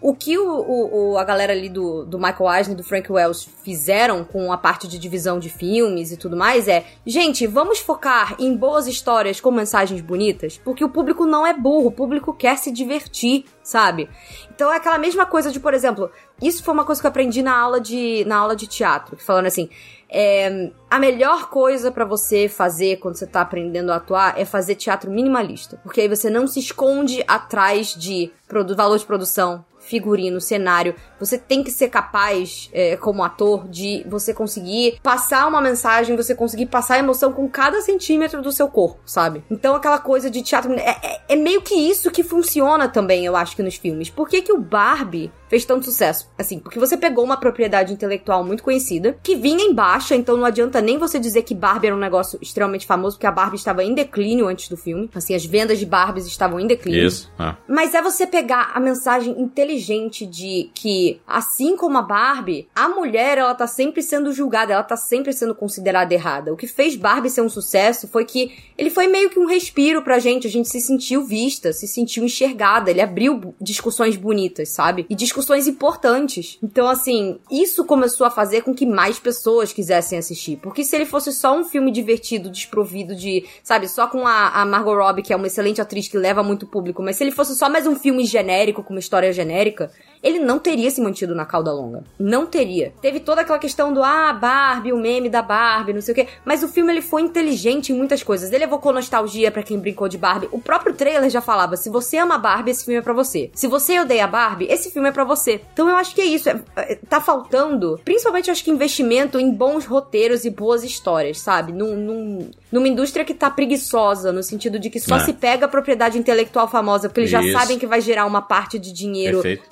O que o, o- o- a galera ali do, do Michael Eisner e do Frank Wells fizeram com a parte de divisão de filmes e tudo mais é, gente, vamos focar em boas histórias com mensagens bonitas, porque o público não é burro, o público quer se divertir, sabe? Então é aquela mesma coisa de, por exemplo, isso foi uma coisa que eu aprendi na aula de, na aula de teatro, falando assim, é, a melhor coisa pra você fazer quando você tá aprendendo a atuar é fazer teatro minimalista. Porque aí você não se esconde atrás de valor de produção, figurino, cenário. Você tem que ser capaz, é, como ator, de você conseguir passar uma mensagem, você conseguir passar emoção com cada centímetro do seu corpo, sabe? Então aquela coisa de teatro. É, é- é meio que isso que funciona também, eu acho que nos filmes. Por que, que o Barbie fez tanto sucesso? Assim, porque você pegou uma propriedade intelectual muito conhecida, que vinha em baixa, então não adianta nem você dizer que Barbie era um negócio extremamente famoso, porque a Barbie estava em declínio antes do filme. Assim, as vendas de Barbies estavam em declínio. Isso. Ah. Mas é você pegar a mensagem inteligente de que, assim como a Barbie, a mulher, ela tá sempre sendo julgada, ela tá sempre sendo considerada errada. O que fez Barbie ser um sucesso foi que ele foi meio que um respiro pra gente, a gente se sentiu vista, se sentiu enxergada, ele abriu discussões bonitas, sabe? E discussões importantes. Então, assim, isso começou a fazer com que mais pessoas quisessem assistir. Porque se ele fosse só um filme divertido, desprovido de, sabe, só com a, a Margot Robbie, que é uma excelente atriz que leva muito público, mas se ele fosse só mais um filme genérico, com uma história genérica, ele não teria se mantido na cauda longa. Não teria. Teve toda aquela questão do, ah, Barbie, o meme da Barbie, não sei o quê. Mas o filme, ele foi inteligente em muitas coisas. Ele evocou nostalgia para quem brincou de Barbie. O próprio trailer já falava, se você ama Barbie, esse filme é pra você. Se você odeia Barbie, esse filme é pra você. Então eu acho que é isso. É, é, tá faltando, principalmente eu acho que investimento em bons roteiros e boas histórias, sabe? Num, num, numa indústria que tá preguiçosa, no sentido de que só É. se pega a propriedade intelectual famosa, porque eles já Isso. sabem que vai gerar uma parte de dinheiro Perfeito.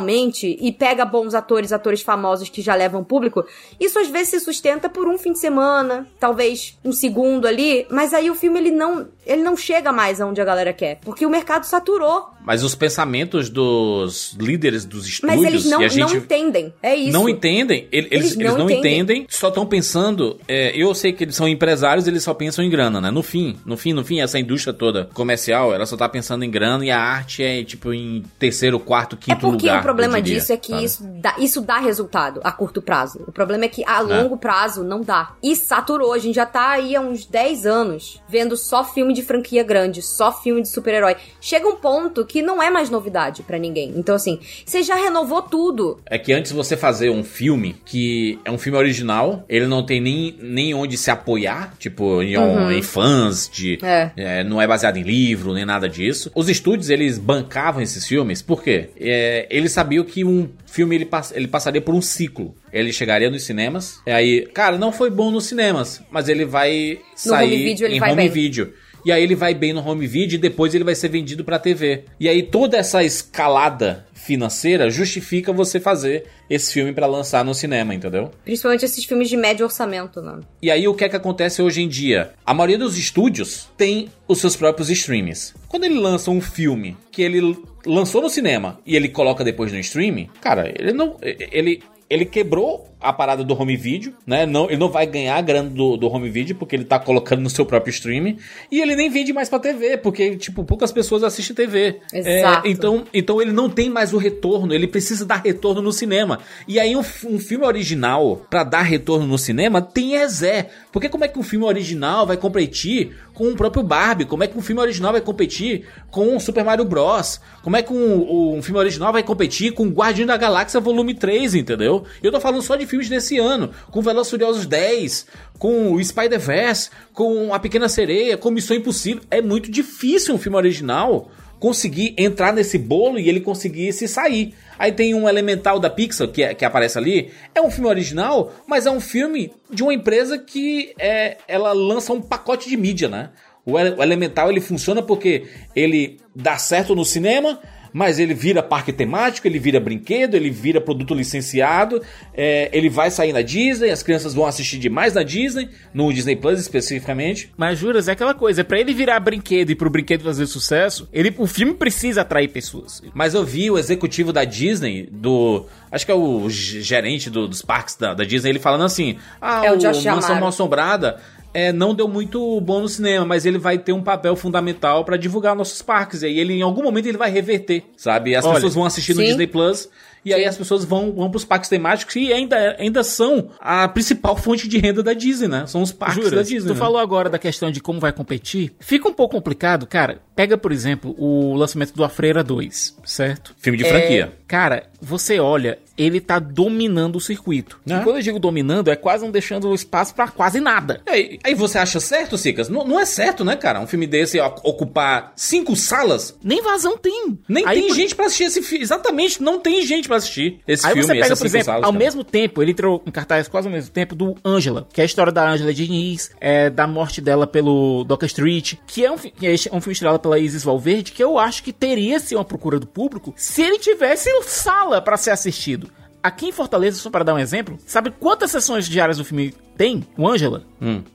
Naturalmente e pega bons atores, atores famosos que já levam público, isso às vezes se sustenta por um fim de semana, talvez um segundo ali, mas aí o filme ele não, ele não chega mais aonde a galera quer, porque o mercado saturou, Mas os pensamentos dos líderes dos estúdios mas eles não, e a gente não entendem. É isso. não entendem, ele- eles, Eles eles não não, entendem. entendem. só estão pensando. é, eu sei que eles são empresários, eles só pensam em grana, né? No fim, no fim, no fim, essa indústria toda comercial, ela só tá pensando em grana e a arte é tipo em terceiro, quarto, É quinto porque lugar. o problema diria, disso é que sabe? isso dá, isso dá resultado a curto prazo. O problema é que a longo prazo não dá. E saturou. A gente já tá aí há uns 10 anos vendo só filme de franquia grande, só filme de super-herói. Chega um ponto que não é mais novidade pra ninguém. Então, assim, você já renovou tudo. É que antes você fazer um filme que é um filme original, ele não tem nem, nem onde se apoiar, tipo, em, Uhum. em fãs, de, É. é, não é baseado em livro, nem nada disso. Os estúdios, eles bancavam esses filmes, por quê? É, eles sabiam que um filme, ele, pass- ele passaria por um ciclo. Ele chegaria nos cinemas, e aí, cara, não foi bom nos cinemas, mas ele vai No sair home video ele em vai home bem. vídeo. E aí ele vai bem no home video e depois ele vai ser vendido pra TV. E aí toda essa escalada financeira justifica você fazer esse filme pra lançar no cinema, entendeu? Principalmente esses filmes de médio orçamento, né? E aí o que é que acontece hoje em dia? A maioria dos estúdios tem os seus próprios streamings. Quando ele lança um filme que ele lançou no cinema e ele coloca depois no streaming, cara, ele não ele ele quebrou a parada do home video, né? Não, ele não vai ganhar a grana do, do home video porque ele tá colocando no seu próprio streaming e ele nem vende mais pra TV, porque tipo, poucas pessoas assistem TV. Exato. É, então, então ele não tem mais o retorno, ele precisa dar retorno no cinema. E aí um, um filme original, pra dar retorno no cinema, tem é Zé. Porque como é que um filme original vai competir com o próprio Barbie? Como é que um filme original vai competir com o Super Mario Bros? Como é que um, um filme original vai competir com Guardião da Galáxia Volume 3, entendeu? Eu tô falando só de filmes desse ano, com Velozes Furiosos 10, com o Spider-Verse, com A Pequena Sereia, com Missão Impossível. É muito difícil um filme original conseguir entrar nesse bolo e ele conseguir se sair. Aí tem um Elemental da Pixar que, é- que aparece ali. É um filme original, mas é um filme de uma empresa que é, ela lança um pacote de mídia, né? O, o Elemental ele funciona porque ele dá certo no cinema, mas ele vira parque temático, ele vira brinquedo, ele vira produto licenciado, é, ele vai sair na Disney, as crianças vão assistir demais na Disney, no Disney Plus especificamente. Mas juras, é aquela coisa, pra ele virar brinquedo e pro brinquedo fazer sucesso, ele, o filme precisa atrair pessoas. Mas eu vi o executivo da Disney, do. Acho que é o gerente do- dos parques da, da Disney, ele falando assim: Ah, É o o, Mansão. Mal Assombrada é, não deu muito bom no cinema, mas ele vai ter um papel fundamental pra divulgar nossos parques. E aí ele, em algum momento, ele vai reverter, sabe? As Olha, pessoas vão assistir no sim. Disney Plus. E aí as pessoas vão, vão pros parques temáticos e ainda, ainda são a principal fonte de renda da Disney, né? São os parques da Disney. tu né? falou agora da questão de como vai competir. Fica um pouco complicado, cara. Pega, por exemplo, o lançamento do A Freira 2, certo? Filme de É, franquia. cara, você olha, ele tá dominando o circuito. É. E quando eu digo dominando, é quase não deixando o espaço pra quase nada. Aí, aí você acha certo, Cicas? Não, não é certo, né, cara? Um filme desse ocupar cinco salas Nem vazão tem. Nem Aí, tem por- gente pra assistir esse filme. Exatamente, não tem gente pra assistir esse Aí filme, você pega, por exemplo, salas, ao cara. mesmo tempo, ele entrou em cartaz quase ao mesmo tempo do Angela, que é a história da Angela Diniz, é, da morte dela pelo Docker Street, que é um, que é um filme estrelado pela Isis Valverde, que eu acho que teria sim uma procura do público se ele tivesse sala pra ser assistido. Aqui em Fortaleza, só para dar um exemplo, sabe quantas sessões diárias do filme tem, o Angela?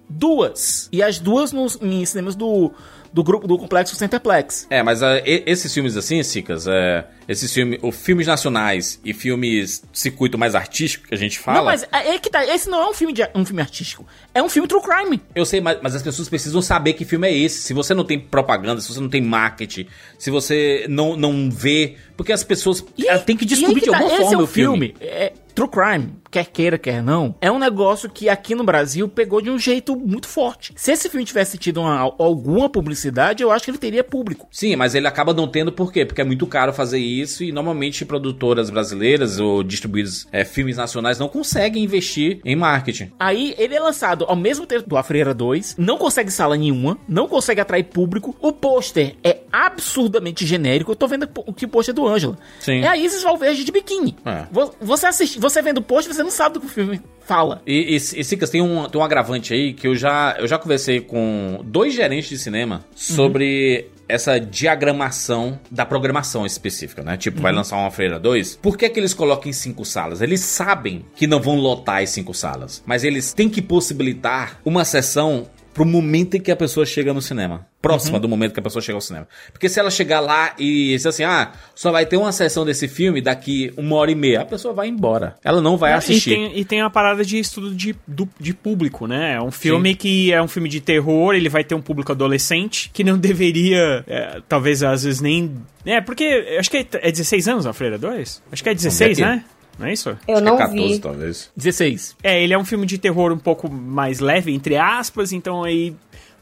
Duas. E as duas nos, em cinemas do, do grupo do complexo Centerplex. É, mas e- esses filmes assim, Cicas, é, esses filmes, os filmes nacionais e filmes circuito mais artístico que a gente fala. Não, mas é é que tá, esse não é um filme, de, um filme artístico, é um filme true crime. Eu sei, mas, mas as pessoas precisam saber que filme é esse. Se você não tem propaganda, se você não tem marketing, se você não, não vê. Porque as pessoas têm que e descobrir que de tá, alguma esse forma é o filme. É, true crime, quer queira, quer não, é um negócio que aqui no Brasil pegou de um jeito muito forte. Se esse filme tivesse tido uma- alguma publicidade, eu acho que ele teria público. Sim, mas ele acaba não tendo por quê? Porque é muito caro fazer isso e normalmente produtoras brasileiras ou distribuídos é, filmes nacionais não conseguem investir em marketing. Aí ele é lançado ao mesmo tempo do A Freira 2, não consegue sala nenhuma, não consegue atrair público. O pôster é absurdamente genérico. Eu tô vendo o que o pôster é do Ângela. É a Isis Valverde de biquíni. É. Vo- Você assiste, você vendo o pôster, você não sabe do que o filme fala. E, e, e Cicas, tem um, tem um agravante aí que eu já, eu já conversei com dois gerentes de cinema sobre essa diagramação da programação específica, né? Tipo, vai lançar uma Freira 2. Por que, que eles colocam em cinco salas? Eles sabem que não vão lotar as cinco salas, mas eles têm que possibilitar uma sessão pro momento em que a pessoa chega no cinema. Próxima do momento que a pessoa chega ao cinema. Porque se ela chegar lá e dizer assim, ah, só vai ter uma sessão desse filme daqui uma hora e meia, a pessoa vai embora. Ela não vai assistir. E tem, e tem a parada de estudo de, do- de público, né? É um filme que é um filme de terror, ele vai ter um público adolescente que não deveria, é, talvez às vezes nem. É, porque acho que é, é 16 anos a Freira 2? Acho que é 16, Vamos ver né? Não é isso? Eu Acho que não é 14, vi. talvez. 16. É, ele é um filme de terror um pouco mais leve, entre aspas, então aí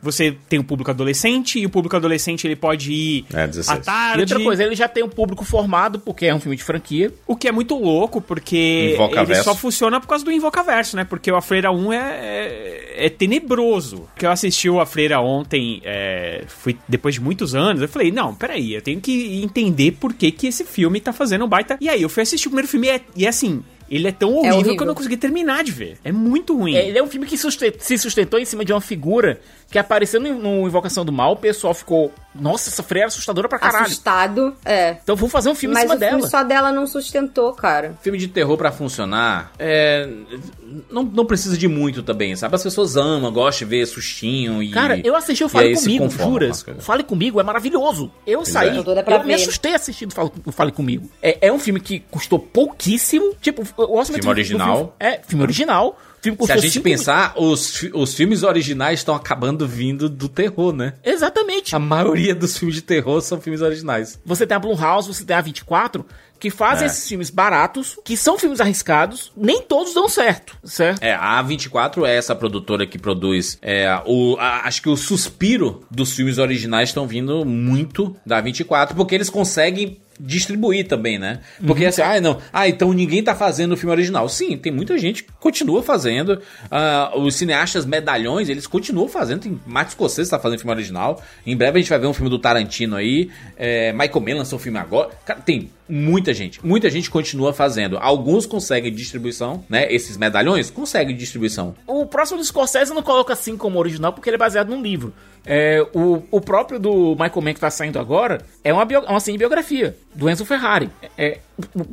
você tem o público adolescente e o público adolescente ele pode ir É, 16. à tarde. E outra coisa, ele já tem um público formado, porque é um filme de franquia. O que é muito louco, porque Invocaverso. ele só funciona por causa do Invocaverso, né? Porque o A Freira 1 é, é, é tenebroso. Que eu assisti o A Freira ontem, é, foi depois de muitos anos, eu falei, não, peraí, eu tenho que entender por que, que esse filme tá fazendo um baita... E aí, eu fui assistir o primeiro filme e, é, e é assim... Ele é tão horrível, horrível. que eu não consegui terminar de ver. É muito ruim. É, ele é um filme que se sustentou em cima de uma figura que apareceu no, no Invocação do Mal, o pessoal ficou, nossa, essa freira é assustadora pra caralho. Assustado, é. Então vamos fazer um filme Mas em cima o filme dela. só dela não sustentou, cara. Filme de terror pra funcionar, é, não, não precisa de muito também, sabe? As pessoas amam, gostam de ver sustinho e... Cara, eu assisti o Fale Comigo, conformam com juras. Fale Comigo é maravilhoso. Eu Pois saí, é. Pra eu me assustei assistindo Fale, o Fale Comigo. É, é um filme que custou pouquíssimo. Tipo, o orçamento Filme original? filme- é, filme original. Filme Se a gente pensar, os, os filmes originais estão acabando vindo do terror, né? Exatamente. A maioria dos filmes de terror são filmes originais. Você tem a Blumhouse, você tem a 24, que fazem É. esses filmes baratos, que são filmes arriscados, nem todos dão certo, certo? É, a A24 é essa produtora que produz. É, o, a- acho que o suspiro dos filmes originais estão vindo muito da A24, porque eles conseguem distribuir também, né? Porque assim, ah, não, ah, então ninguém tá fazendo o filme original. Sim, tem muita gente que continua fazendo. Ah, os cineastas medalhões, eles continuam fazendo. Tem Martin Scorsese tá fazendo filme original. Em breve a gente vai ver um filme do Tarantino aí. É, Michael Mann lançou um filme agora. Cara, tem muita gente. Muita gente continua fazendo. Alguns conseguem distribuição, né? Esses medalhões conseguem distribuição. O próximo do Scorsese eu não coloca assim como original porque ele é baseado num livro. É, o, o próprio do Michael Mann que tá saindo agora é uma, bio, uma cinebiografia do Enzo Ferrari. É,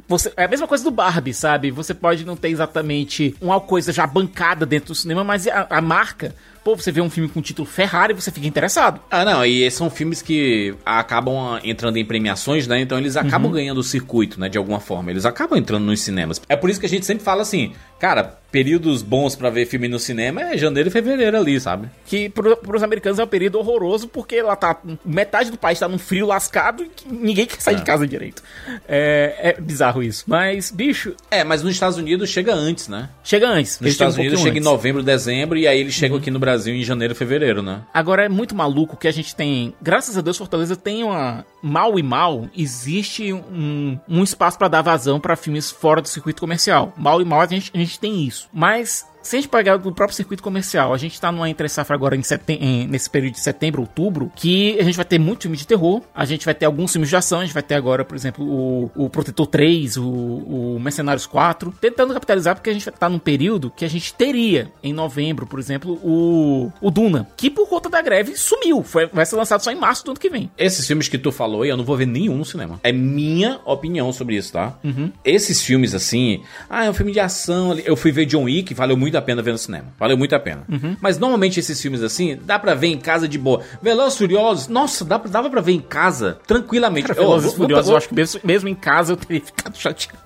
você, é a mesma coisa do Barbie, sabe? Você pode não ter exatamente uma coisa já bancada dentro do cinema, mas a, a marca. Pô, você vê um filme com o título Ferrari, você fica interessado. Ah, não, e são filmes que acabam entrando em premiações, né? Então eles acabam ganhando o circuito, né? De alguma forma. Eles acabam entrando nos cinemas. É por isso que a gente sempre fala assim, cara, períodos bons pra ver filme no cinema é janeiro e fevereiro ali, sabe? Que pro, pros americanos é um período horroroso, porque lá tá. Metade do país tá num frio lascado e ninguém quer sair de casa direito. É, é bizarro isso. Mas, bicho, É, mas nos Estados Unidos chega antes, né? chega antes. Nos Estados um Unidos chega em antes. novembro, dezembro, e aí eles chegam aqui no Brasil em janeiro, fevereiro, né? Agora é muito maluco que a gente tem. Graças a Deus, Fortaleza tem uma. Mal e mal, existe um, um espaço pra dar vazão pra filmes fora do circuito comercial. Mal e mal, a gente, a gente tem isso. Mas se a gente pegar do próprio circuito comercial, a gente tá numa entre safra agora em em- nesse período de setembro, outubro, que a gente vai ter muito filme de terror, a gente vai ter alguns filmes de ação, a gente vai ter agora, por exemplo, o, o Protetor 3, o, o Mercenários 4, tentando capitalizar porque a gente tá num período que a gente teria, em novembro, por exemplo, o, o Duna, que por conta da greve sumiu, foi, vai ser lançado só em março do ano que vem. Esses filmes que tu falou eu não vou ver nenhum no cinema. É minha opinião sobre isso, tá? Uhum. Esses filmes assim, ah, é um filme de ação. Eu fui ver John Wick, valeu muito a pena ver no cinema. Valeu muito a pena. Uhum. Mas normalmente esses filmes assim, dá pra ver em casa de boa. Velozes Furiosos, nossa, dá, dava pra ver em casa tranquilamente. Cara, Velozes vou- Furiosos, eu acho que mesmo, mesmo em casa eu teria ficado chateado.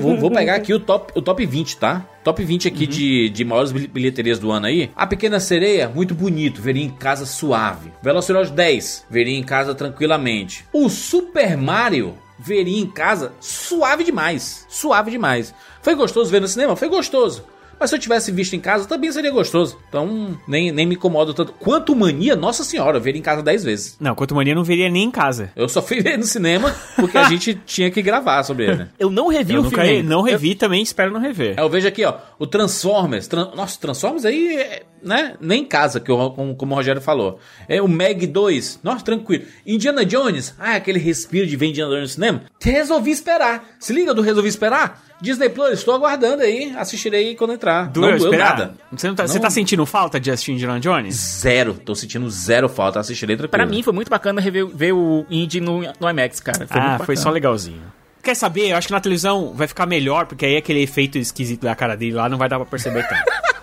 Vou, vou pegar aqui o top, o top 20, tá? Top 20 Uhum. aqui de, de maiores bil- bilheterias do ano aí. A Pequena Sereia, muito bonito, veria em casa suave. Velociraptor 10, veria em casa tranquilamente. O Super Mario, veria em casa suave demais. Suave demais. Foi gostoso ver no cinema? Foi gostoso. Mas se eu tivesse visto em casa, também seria gostoso. Então, nem, nem me incomodo tanto. Quanto mania, nossa senhora, eu veria em casa 10 vezes. Não, Quanto Mania eu não veria nem em casa. Eu só fui ver no cinema porque a gente tinha que gravar sobre ele. né? Eu não revi Eu o nunca filme. não revi também, espero não rever. É, eu vejo aqui, ó, o Transformers. Tran- Nossa, Transformers aí, é, né? Nem em casa, que como, como o Rogério falou. É o Meg 2. Nossa, tranquilo. Indiana Jones. Ah, aquele respiro de ver Indiana Jones no cinema. Resolvi esperar. Se liga do resolvi esperar? Disney Plus, estou aguardando aí. Assistirei quando entrar. Doeu não doeu esperar? nada. Você, não tá, você Não. tá sentindo falta de assistir Indiana Jones? Zero. Tô sentindo zero falta. Assistirei tranquilo. Pra mim foi muito bacana rever, ver o Indy no, no IMAX, cara. Foi ah, muito foi só legalzinho. Quer saber? Eu acho que na televisão vai ficar melhor, porque aí aquele efeito esquisito da cara dele lá não vai dar pra perceber tanto.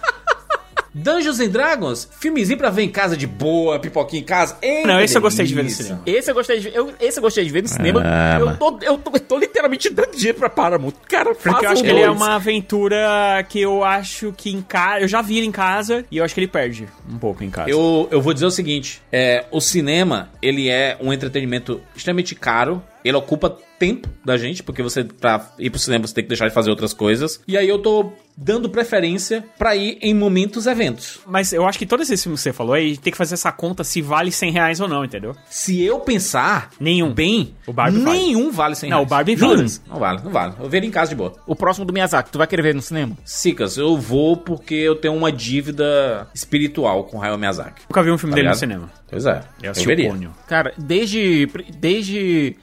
Dungeons and Dragons. Filmezinho pra ver em casa de boa, pipoquinha em casa. Eita, Não, esse eu gostei de ver no cinema. Esse eu gostei de ver, eu, esse eu gostei de ver no cinema. Ah, eu, tô, eu, tô, eu tô literalmente dando dinheiro pra Paramount. Cara, Porque faz eu acho que ele é uma aventura que eu acho que em casa. Eu já vi ele em casa e eu acho que ele perde um pouco em casa. Eu, eu vou dizer o seguinte: é, o cinema ele é um entretenimento extremamente caro. Ele ocupa tempo da gente, porque você, pra ir pro cinema, você tem que deixar de fazer outras coisas. E aí eu tô dando preferência pra ir em momentos eventos. Mas eu acho que todos esses filmes que você falou aí tem que fazer essa conta se vale 100 reais ou não, entendeu? Se eu pensar Nenhum. bem, O Barbie vale. nenhum vale 100 Não, reais. o Barbie vale. Não vale, não vale. Eu veria em casa de boa. O próximo do Miyazaki, tu vai querer ver no cinema? Sicas, eu vou porque eu tenho uma dívida espiritual com Hayao Miyazaki. Nunca vi um filme Tá dele no ligado? cinema. Pois é. Eu Eu veria. Cara, desde. Desde.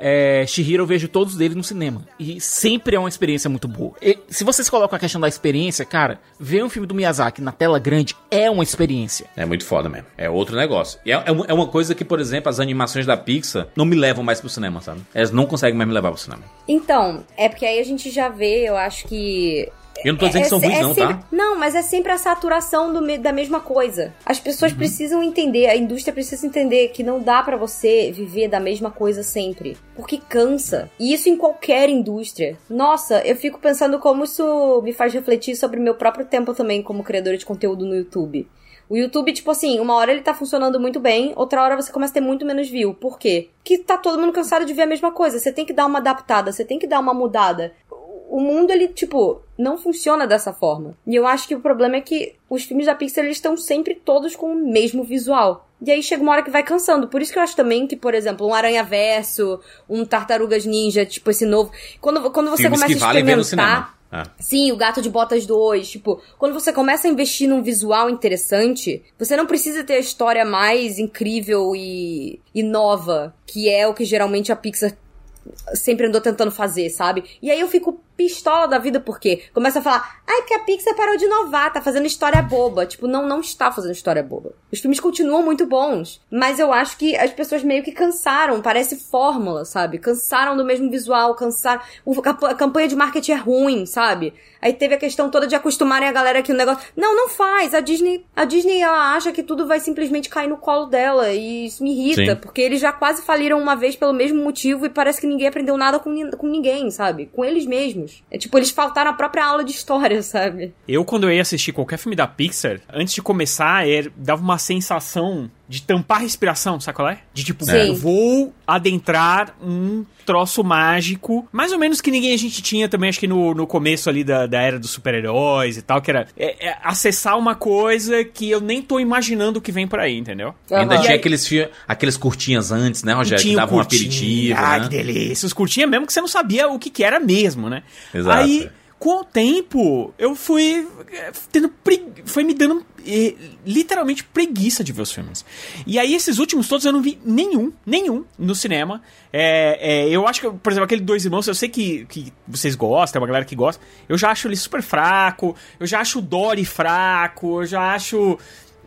É, Shihiro eu vejo todos deles no cinema. E sempre é uma experiência muito boa. E se vocês colocam a questão da experiência, cara, ver um filme do Miyazaki na tela grande é uma experiência. É muito foda mesmo. É outro negócio. E é, é uma- é uma coisa que, por exemplo, as animações da Pixar não me levam mais pro cinema, sabe? Elas não conseguem mais me levar pro cinema. Então, é porque aí a gente já vê, eu acho que. Eu não tô dizendo que são ruins, não, sempre- tá? Não, mas é sempre a saturação do da mesma coisa. As pessoas Uhum. precisam entender, a indústria precisa entender que não dá pra você viver da mesma coisa sempre. Porque cansa. E isso em qualquer indústria. Nossa, eu fico pensando como isso me faz refletir sobre o meu próprio tempo também como criadora de conteúdo no YouTube. O YouTube, tipo assim, uma hora ele tá funcionando muito bem, outra hora você começa a ter muito menos view. Por quê? Porque tá todo mundo cansado de ver a mesma coisa. Você tem que dar uma adaptada, você tem que dar uma mudada. O mundo, ele, tipo, não funciona dessa forma. E eu acho que o problema é que os filmes da Pixar, eles estão sempre todos com o mesmo visual. E aí chega uma hora que vai cansando. Por isso que eu acho também que, por exemplo, um Aranha Verso, um Tartarugas Ninja, tipo esse novo. Quando, quando você Filmes começa que a no experimentar. Ah. Sim, o Gato de Botas 2. Tipo, quando você começa a investir num visual interessante, você não precisa ter a história mais incrível e, e nova, que é o que geralmente a Pixar sempre andou tentando fazer, sabe? E aí eu fico pistola da vida porque começa a falar, ai, porque a Pixar parou de inovar, tá fazendo história boba. Tipo, não, não está fazendo história boba. Os filmes continuam muito bons, mas eu acho que as pessoas meio que cansaram, parece fórmula, sabe? Cansaram do mesmo visual, cansaram. a campanha de marketing é ruim, sabe? Aí teve a questão toda de acostumarem a galera que o negócio. Não, não faz. A Disney, a Disney ela acha que tudo vai simplesmente cair no colo dela e isso me irrita, Sim. porque eles já quase faliram uma vez pelo mesmo motivo e parece que ninguém aprendeu nada com, com ninguém, sabe? Com eles mesmos. É tipo, eles faltaram a própria aula de história, sabe? Eu, quando eu ia assistir qualquer filme da Pixar, antes de começar, era- dava uma sensação de tampar a respiração, sabe qual é? De tipo, Sim. vou adentrar um troço mágico, mais ou menos que ninguém a gente tinha também, acho que no, no começo ali da, da era dos super-heróis e tal, que era é, é, acessar uma coisa que eu nem tô imaginando o que vem por aí, entendeu? Ainda Aham. tinha aqueles, fi- aqueles curtinhas antes, né, Rogério? Que davam um aperitivo, Ah, né? que delícia. Os curtinha mesmo que você não sabia o que, que era mesmo, né? Exato. Aí, com o tempo, eu fui eh, tendo foi me dando eh, literalmente preguiça de ver os filmes. E aí, esses últimos todos eu não vi nenhum, nenhum no cinema. É, é, eu acho que, por exemplo, aquele Dois Irmãos, eu sei que, que vocês gostam, é uma galera que gosta. Eu já acho ele super fraco, eu já acho o Dory fraco, eu já acho.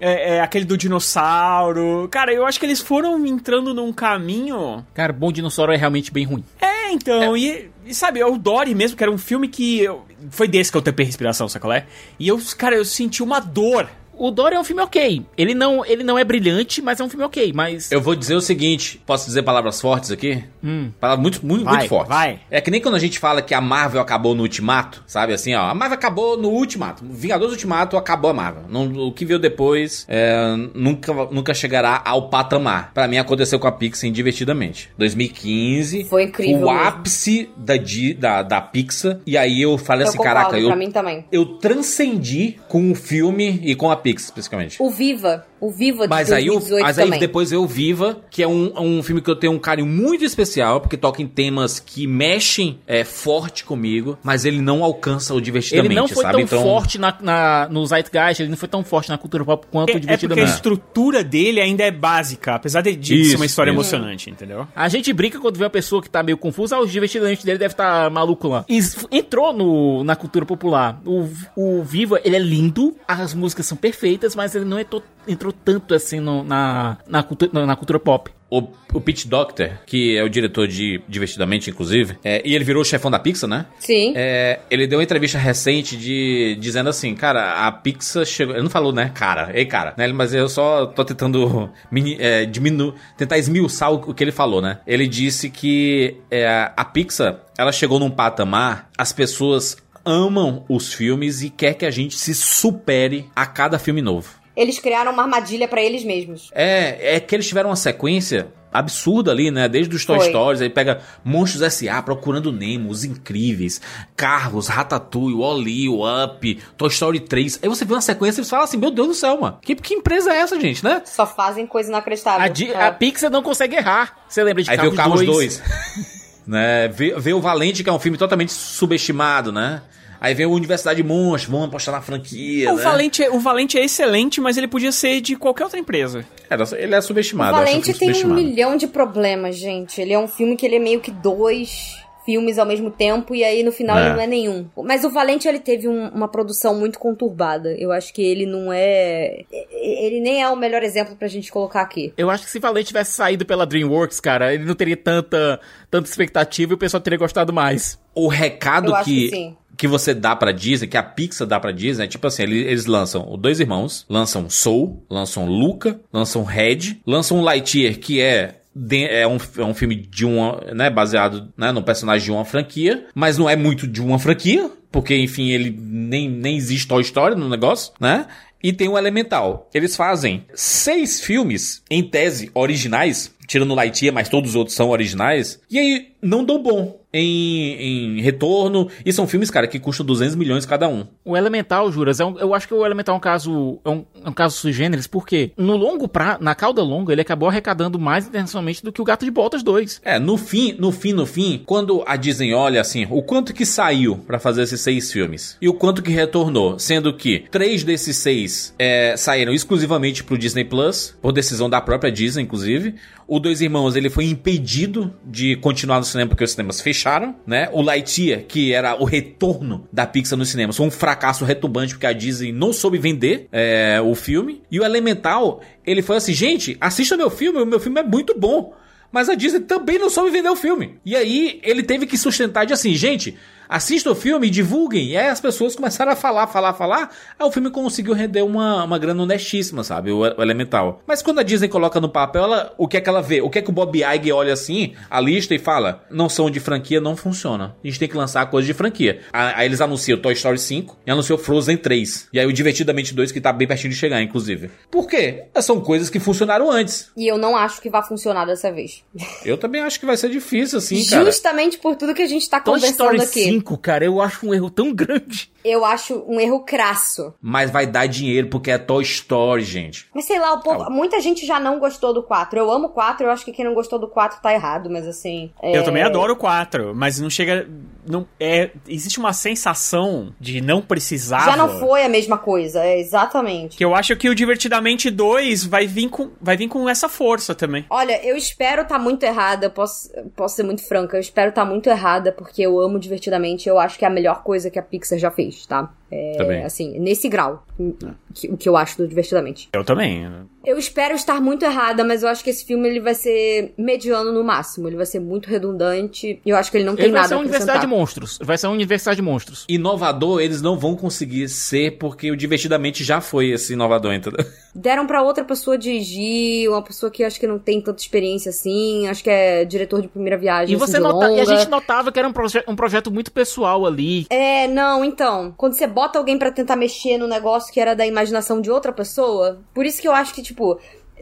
É, é, aquele do dinossauro. Cara, eu acho que eles foram entrando num caminho. Cara, Bom Dinossauro é realmente bem ruim. É, então, E, e sabe, o Dory mesmo, que era um filme que. Eu, foi desse que eu tepei respiração, sacolé? E eu, cara, eu senti uma dor o Dory é um filme ok. Ele não, ele não é brilhante, mas é um filme ok. Mas. Eu vou dizer o seguinte: posso dizer palavras fortes aqui? Hum. Palavras muito, muito, vai, muito fortes. Vai. É que nem quando a gente fala que a Marvel acabou no Ultimato, sabe? Assim, ó. A Marvel acabou no Ultimato. Vingadores Ultimato acabou a Marvel. Não, o que veio depois é, nunca, nunca chegará ao patamar. Para mim aconteceu com a Pixar divertidamente. 2015. Foi incrível. O ápice da, da, da Pixar. E aí eu falei eu assim: concordo, caraca, eu. Pra mim também. Eu transcendi com o filme e com a Pixar, especificamente. O Viva. O Viva de mas 2018 aí, mas também. aí depois veio o Viva, que é um, um filme que eu tenho um carinho muito especial, porque toca em temas que mexem é, forte comigo, mas ele não alcança o divertidamente, Ele não foi sabe? tão então... forte na, na, no Zeitgeist, ele não foi tão forte na cultura pop quanto é, o divertidamente. É porque a estrutura dele ainda é básica, apesar de, de Isso, ser uma história isso. emocionante, entendeu? A gente brinca quando vê uma pessoa que tá meio confusa, ah, o divertidamente dele deve estar tá maluco lá. E entrou no, na cultura popular. O, o Viva, ele é lindo, as músicas são perfeitas, mas ele não entrou, entrou tanto assim no, na, na, cultura, na cultura pop. O, o Pete Docter, que é o diretor de Divertidamente, inclusive, é, e ele virou o chefão da Pixar, né? Sim. É, ele deu uma entrevista recente de dizendo assim, cara, a Pixar chegou. Ele não falou, né, cara, ei, cara, né? Mas eu só tô tentando mini, é, diminuir, tentar esmiuçar o, o, que ele falou, né? Ele disse que é, a Pixar, ela chegou num patamar, as pessoas amam os filmes e quer que a gente se supere a cada filme novo. Eles criaram uma armadilha para eles mesmos. É, é que eles tiveram uma sequência absurda ali, né? Desde os Toy Foi. Stories, aí pega Monstros S.A., Procurando Nemo, Os Incríveis, Carros, Ratatouille, Wall-E, o Up, Toy Story 3. Aí você vê uma sequência e você fala assim, meu Deus do céu, mano. Que, que empresa é essa, gente, né? Só fazem coisa inacreditável. A, Di- É. a Pixar não consegue errar. Você lembra de Aí vê o Carros Carros 2? 2. né? Vê, vê o Valente, que é um filme totalmente subestimado, né? Aí vem o Universidade Monstros, vamos apostar na franquia, O, né? Valente, é- o Valente é excelente, mas ele podia ser de qualquer outra empresa. É, ele é O subestimado. acho Valente filme tem um milhão de problemas, gente. Ele é um filme que ele é meio que dois filmes ao mesmo tempo e aí no final É. ele não é nenhum. Mas o Valente ele teve um- uma produção muito conturbada. Eu acho que ele não é ele nem é o melhor exemplo pra gente colocar aqui. Eu acho que se Valente tivesse saído pela DreamWorks, cara, ele não teria tanta, tanta expectativa e o pessoal teria gostado mais. o recado Eu acho que, que sim. que você dá pra Disney, que a Pixar dá pra Disney, é tipo assim, eles, eles lançam o Dois Irmãos, lançam Soul, lançam Luca, lançam Red, lançam Lightyear, que é é um, é um filme de uma, né, baseado, né, no personagem de uma franquia, mas não é muito de uma franquia, porque, enfim, ele nem, nem existe Toy Story no negócio, né? E tem o Elemental. Eles fazem seis filmes, em tese, originais, tirando o Lightyear, mas todos os outros são originais, e aí não dão bom em, em retorno. E são filmes, cara, que custam 200 milhões cada um. O Elemental, Juras, é um- eu acho que o Elemental é um caso, é um, é um caso sui generis, porque no longo pra, na cauda longa, ele acabou arrecadando mais internacionalmente do que o Gato de Botas 2. É, no fim, no fim, no fim, quando a Disney olha assim, o quanto que saiu pra fazer esses seis filmes e o quanto que retornou, sendo que três desses seis é, saíram exclusivamente pro Disney Plus, por decisão da própria Disney, inclusive. O Dois Irmãos, ele foi impedido de continuar no cinema porque os cinemas fecharam, né? O Lightyear, que era o retorno da Pixar no cinema, foi um fracasso retumbante porque a Disney não soube vender é, o filme. E o Elemental, ele foi assim, gente, assista meu filme, o meu filme é muito bom. Mas a Disney também não soube vender o filme. E aí ele teve que sustentar de assim, gente, assista o filme, divulguem. E aí as pessoas começaram a falar, falar, falar. Aí o filme conseguiu render uma, uma grana honestíssima, sabe? O, o Elemental. Mas quando a Disney coloca no papel, ela, o que é que ela vê? O que é que o Bob Iger olha assim, a lista e fala, não são de franquia, não funciona. A gente tem que lançar coisas de franquia. Aí, aí eles anunciam Toy Story 5 e anunciou Frozen 3. E aí o Divertidamente 2, que tá bem pertinho de chegar, inclusive. Por quê? São coisas que funcionaram antes. E eu não acho que vai funcionar dessa vez. Eu também acho que vai ser difícil, assim, cara. Justamente por tudo que a gente tá Toy conversando Story aqui. Elenco, cara. Eu acho um erro tão grande. Eu acho um erro crasso. Mas vai dar dinheiro porque é Toy Story, gente. Mas sei lá, o povo, muita gente já não gostou do 4. Eu amo o 4, eu acho que quem não gostou do 4 tá errado, mas assim. é- Eu também adoro o 4, mas não chega. Não, é, existe uma sensação de não precisar. Já não foi a mesma coisa, é exatamente. Que eu acho que o Divertidamente 2 vai vir com, vai vir com essa força também. Olha, eu espero estar muito errada, posso, posso ser muito franca, eu espero estar muito errada, porque eu amo divertidamente, eu acho que é a melhor coisa que a Pixar já fez, tá? É, Também. assim, nesse grau, que- o que eu acho do divertidamente. Eu também. Eu espero estar muito errada, mas eu acho que esse filme ele vai ser mediano no máximo, ele vai ser muito redundante, e eu acho que ele não tem Ele vai nada ser a uma universidade de acrescentar. monstros. Vai ser uma universidade de monstros. Inovador, eles não vão conseguir ser porque o Divertidamente já foi esse inovador, entendeu? Deram pra outra pessoa dirigir, uma pessoa que acho que não tem tanta experiência assim, acho que é diretor de primeira viagem E você assim, de nota, e a gente notava que era um, proje um projeto muito pessoal ali. É, não, então. Quando você bota alguém pra tentar mexer no negócio que era da imaginação de outra pessoa, por isso que eu acho que, tipo,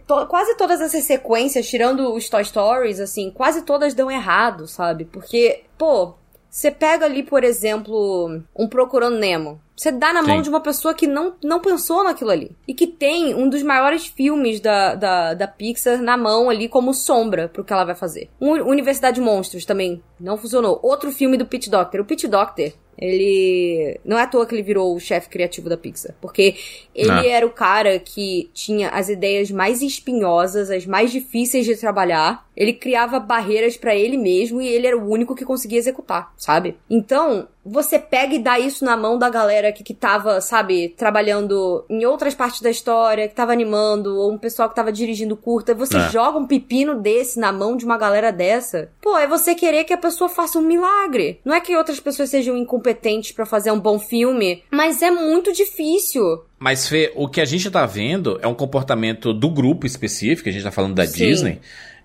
to- quase todas essas sequências, tirando os Toy Stories, assim, quase todas dão errado, sabe? Porque, pô, você pega ali, por exemplo, um Procurando Nemo. Você dá na mão Sim. de uma pessoa que não, não pensou naquilo ali. E que tem um dos maiores filmes da, da, da Pixar na mão ali como sombra pro que ela vai fazer. Um, Universidade de Monstros também não funcionou. Outro filme do Pete Doctor. O Pete Doctor, ele. Não é à toa que ele virou o chefe criativo da Pixar. Porque ele Ah. era o cara que tinha as ideias mais espinhosas, as mais difíceis de trabalhar. Ele criava barreiras pra ele mesmo e ele era o único que conseguia executar, sabe? Então, você pega e dá isso na mão da galera que, que tava, sabe, trabalhando em outras partes da história, que tava animando, ou um pessoal que tava dirigindo curta. Você É. joga um pepino desse na mão de uma galera dessa. Pô, é você querer que a pessoa faça um milagre. Não é que outras pessoas sejam incompetentes pra fazer um bom filme, mas é muito difícil. Mas, Fê, o que a gente tá vendo é um comportamento do grupo específico, a gente tá falando da Sim. Disney,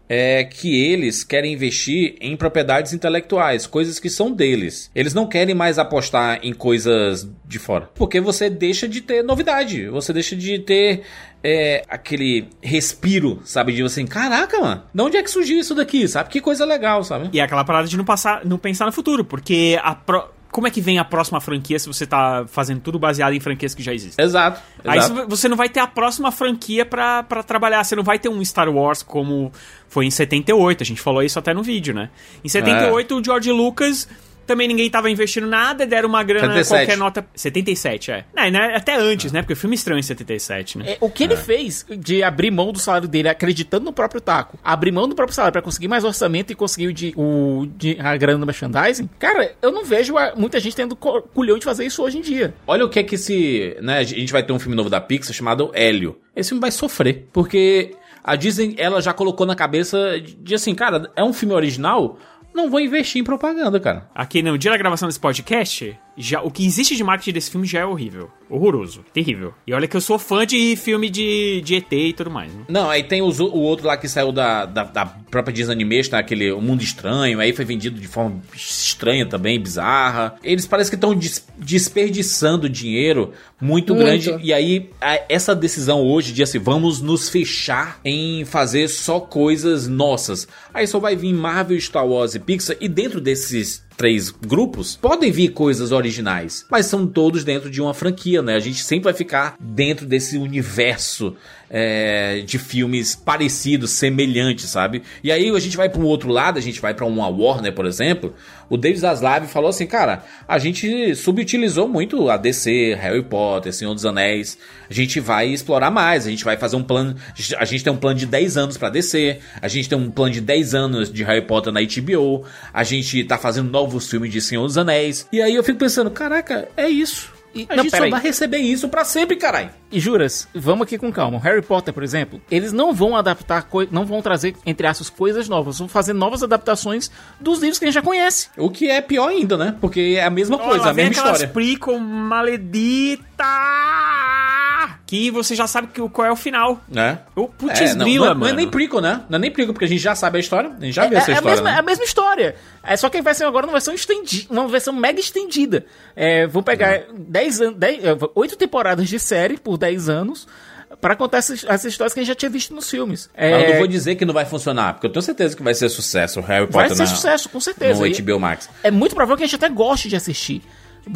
é que eles querem investir em propriedades intelectuais, coisas que são deles. Eles não querem mais apostar em coisas de fora. Porque você deixa de ter novidade, você deixa de ter é, aquele respiro, sabe? De assim, caraca, mano, de onde é que surgiu isso daqui, sabe? Que coisa legal, sabe? E é aquela parada de não, passar, não pensar no futuro, porque a pro- como é que vem a próxima franquia se você tá fazendo tudo baseado em franquias que já existem? Exato. Aí exato. você não vai ter a próxima franquia pra trabalhar. Você não vai ter um Star Wars como foi em 78. A gente falou isso até no vídeo, né? Em 78, o George Lucas. Também ninguém tava investindo nada, deram uma grana, 77. qualquer nota. 77, é. Não, né, até antes, né? Porque o filme estranho em 77, né? É, o que ele fez de abrir mão do salário dele, acreditando no próprio taco, abrir mão do próprio salário pra conseguir mais orçamento e conseguir o, de, o de- a grana do merchandising, cara, eu não vejo a- muita gente tendo culhão de fazer isso hoje em dia. Olha o que é que esse. Né, a gente vai ter um filme novo da Pixar chamado Hélio. Esse filme vai sofrer. Porque a Disney, ela já colocou na cabeça de, de assim, cara, é um filme original, não vou investir em propaganda, cara. Aqui no dia da gravação desse podcast, já, o que existe de marketing desse filme já é horrível. Horroroso. Terrível. E olha que eu sou fã de filme de, de ET e tudo mais. Né? Não, aí tem os o outro lá que saiu da, da, da própria Disney Animation, aquele O Mundo Estranho, aí foi vendido de forma estranha também, bizarra. Eles parecem que estão des- desperdiçando dinheiro muito, Muito. grande. E aí, a- essa decisão hoje de assim, vamos nos fechar em fazer só coisas nossas. Aí só vai vir Marvel, Star Wars e Pixar, e dentro desses três grupos, podem vir coisas originais, mas são todos dentro de uma franquia, né? A gente sempre vai ficar dentro desse universo é, de filmes parecidos, semelhantes, sabe? E aí a gente vai para um outro lado, a gente vai para uma Warner, por exemplo. O David Zaslav falou assim, cara, a gente subutilizou muito a DC, Harry Potter, Senhor dos Anéis. A gente vai explorar mais, a gente vai fazer um plano, a gente tem um plano de 10 anos para DC, a gente tem um plano de 10 anos de Harry Potter na HBO, a gente tá fazendo novos filmes de Senhor dos Anéis. E aí eu fico pensando, caraca, é isso. E- a não, gente só vai receber isso pra sempre, caralho. E juras, vamos aqui com calma. Harry Potter, por exemplo, eles não vão adaptar, não vão trazer, entre aspas, coisas novas. Vão fazer novas adaptações dos livros que a gente já conhece. O que é pior ainda, né? Porque é a mesma coisa, Olha, a mesma história. prequel maledita! Que você já sabe que, qual é o final. Né? O putz É, não, grila, não, não é mano. nem prequel, né? Não é nem prequel, porque a gente já sabe a história. A gente já viu é, essa é a história. mesma, né? é a mesma história. É só que vai ser agora uma versão estendida, uma versão mega estendida. É, vou pegar 10 anos, 10, é, 8 temporadas de série por 10 anos. pra contar essas, essas histórias que a gente já tinha visto nos filmes. Mas eu É, não vou dizer que não vai funcionar, porque eu tenho certeza que vai ser sucesso Harry vai Potter ser na- sucesso, com certeza. no HBO Max. É muito provável que a gente até goste de assistir.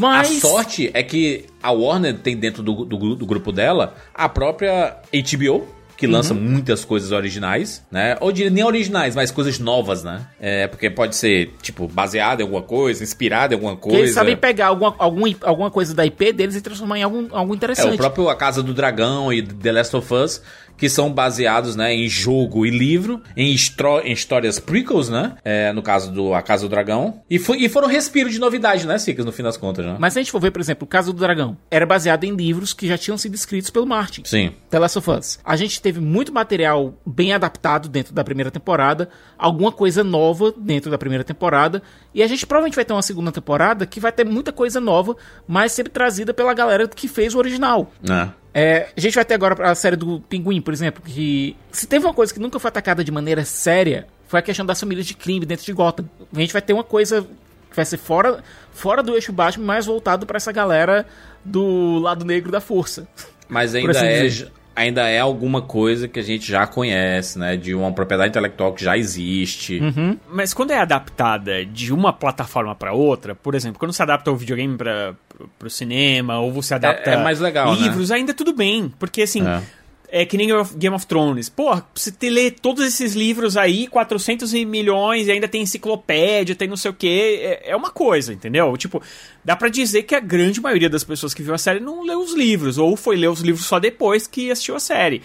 Mas. A sorte é que a Warner tem dentro do, do, do grupo dela a própria HBO, que lança Uhum. muitas coisas originais, né? Ou diria nem originais, mas coisas novas, né? É, porque pode ser, tipo, baseado em alguma coisa, inspirado em alguma coisa. eles sabem pegar alguma, algum, alguma coisa da IP deles e transformar em algum, algo É, interessante. o próprio A Casa do Dragão e The Last of Us, que são baseados né, em jogo e livro, em, em histórias prequels, né? É, no caso do A Casa do Dragão. E, e foram um respiro de novidade, né, Cicas, no fim das contas, né? Mas se a gente for ver, por exemplo, o caso do Dragão, era baseado em livros que já tinham sido escritos pelo Martin. Sim. Of Us. A gente teve muito material bem adaptado dentro da primeira temporada, alguma coisa nova dentro da primeira temporada, e a gente provavelmente vai ter uma segunda temporada que vai ter muita coisa nova, mas sempre trazida pela galera que fez o original. Né? É, a gente vai ter agora a série do Pinguim, por exemplo, que se teve uma coisa que nunca foi atacada de maneira séria, foi a questão das famílias de crime dentro de Gotham. A gente vai ter uma coisa que vai ser fora, fora do eixo Batman, mais voltado pra essa galera do lado negro da força. Mas ainda assim é, dizer. Ainda é alguma coisa que a gente já conhece, né? De uma propriedade intelectual que já existe. Uhum. Mas quando é adaptada de uma plataforma pra outra, por exemplo, quando você adapta o videogame para pro cinema, ou você adapta é mais legal, né? livros, ainda tudo bem. Porque assim, É. é, que nem Game of- Game of Thrones. Pô, você te lê todos esses livros aí, 400 e milhões, e ainda tem enciclopédia, tem não sei o quê. É, é uma coisa, entendeu? Tipo, dá pra dizer que a grande maioria das pessoas que viu a série não leu os livros, ou foi ler os livros só depois que assistiu a série.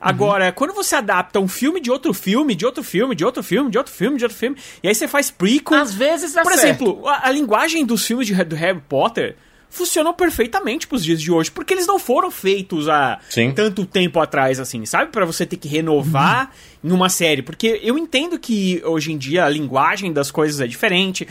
Agora, quando você adapta um filme de outro filme, de outro filme, de outro filme, de outro filme, de outro filme, e aí você faz prequel. Às vezes dá Por certo. exemplo, a, a linguagem dos filmes de, do Harry Potter funcionam perfeitamente pros dias de hoje, porque eles não foram feitos há Sim. tanto tempo atrás, assim, sabe? Pra você ter que renovar em uma série. Porque eu entendo que hoje em dia a linguagem das coisas é diferente.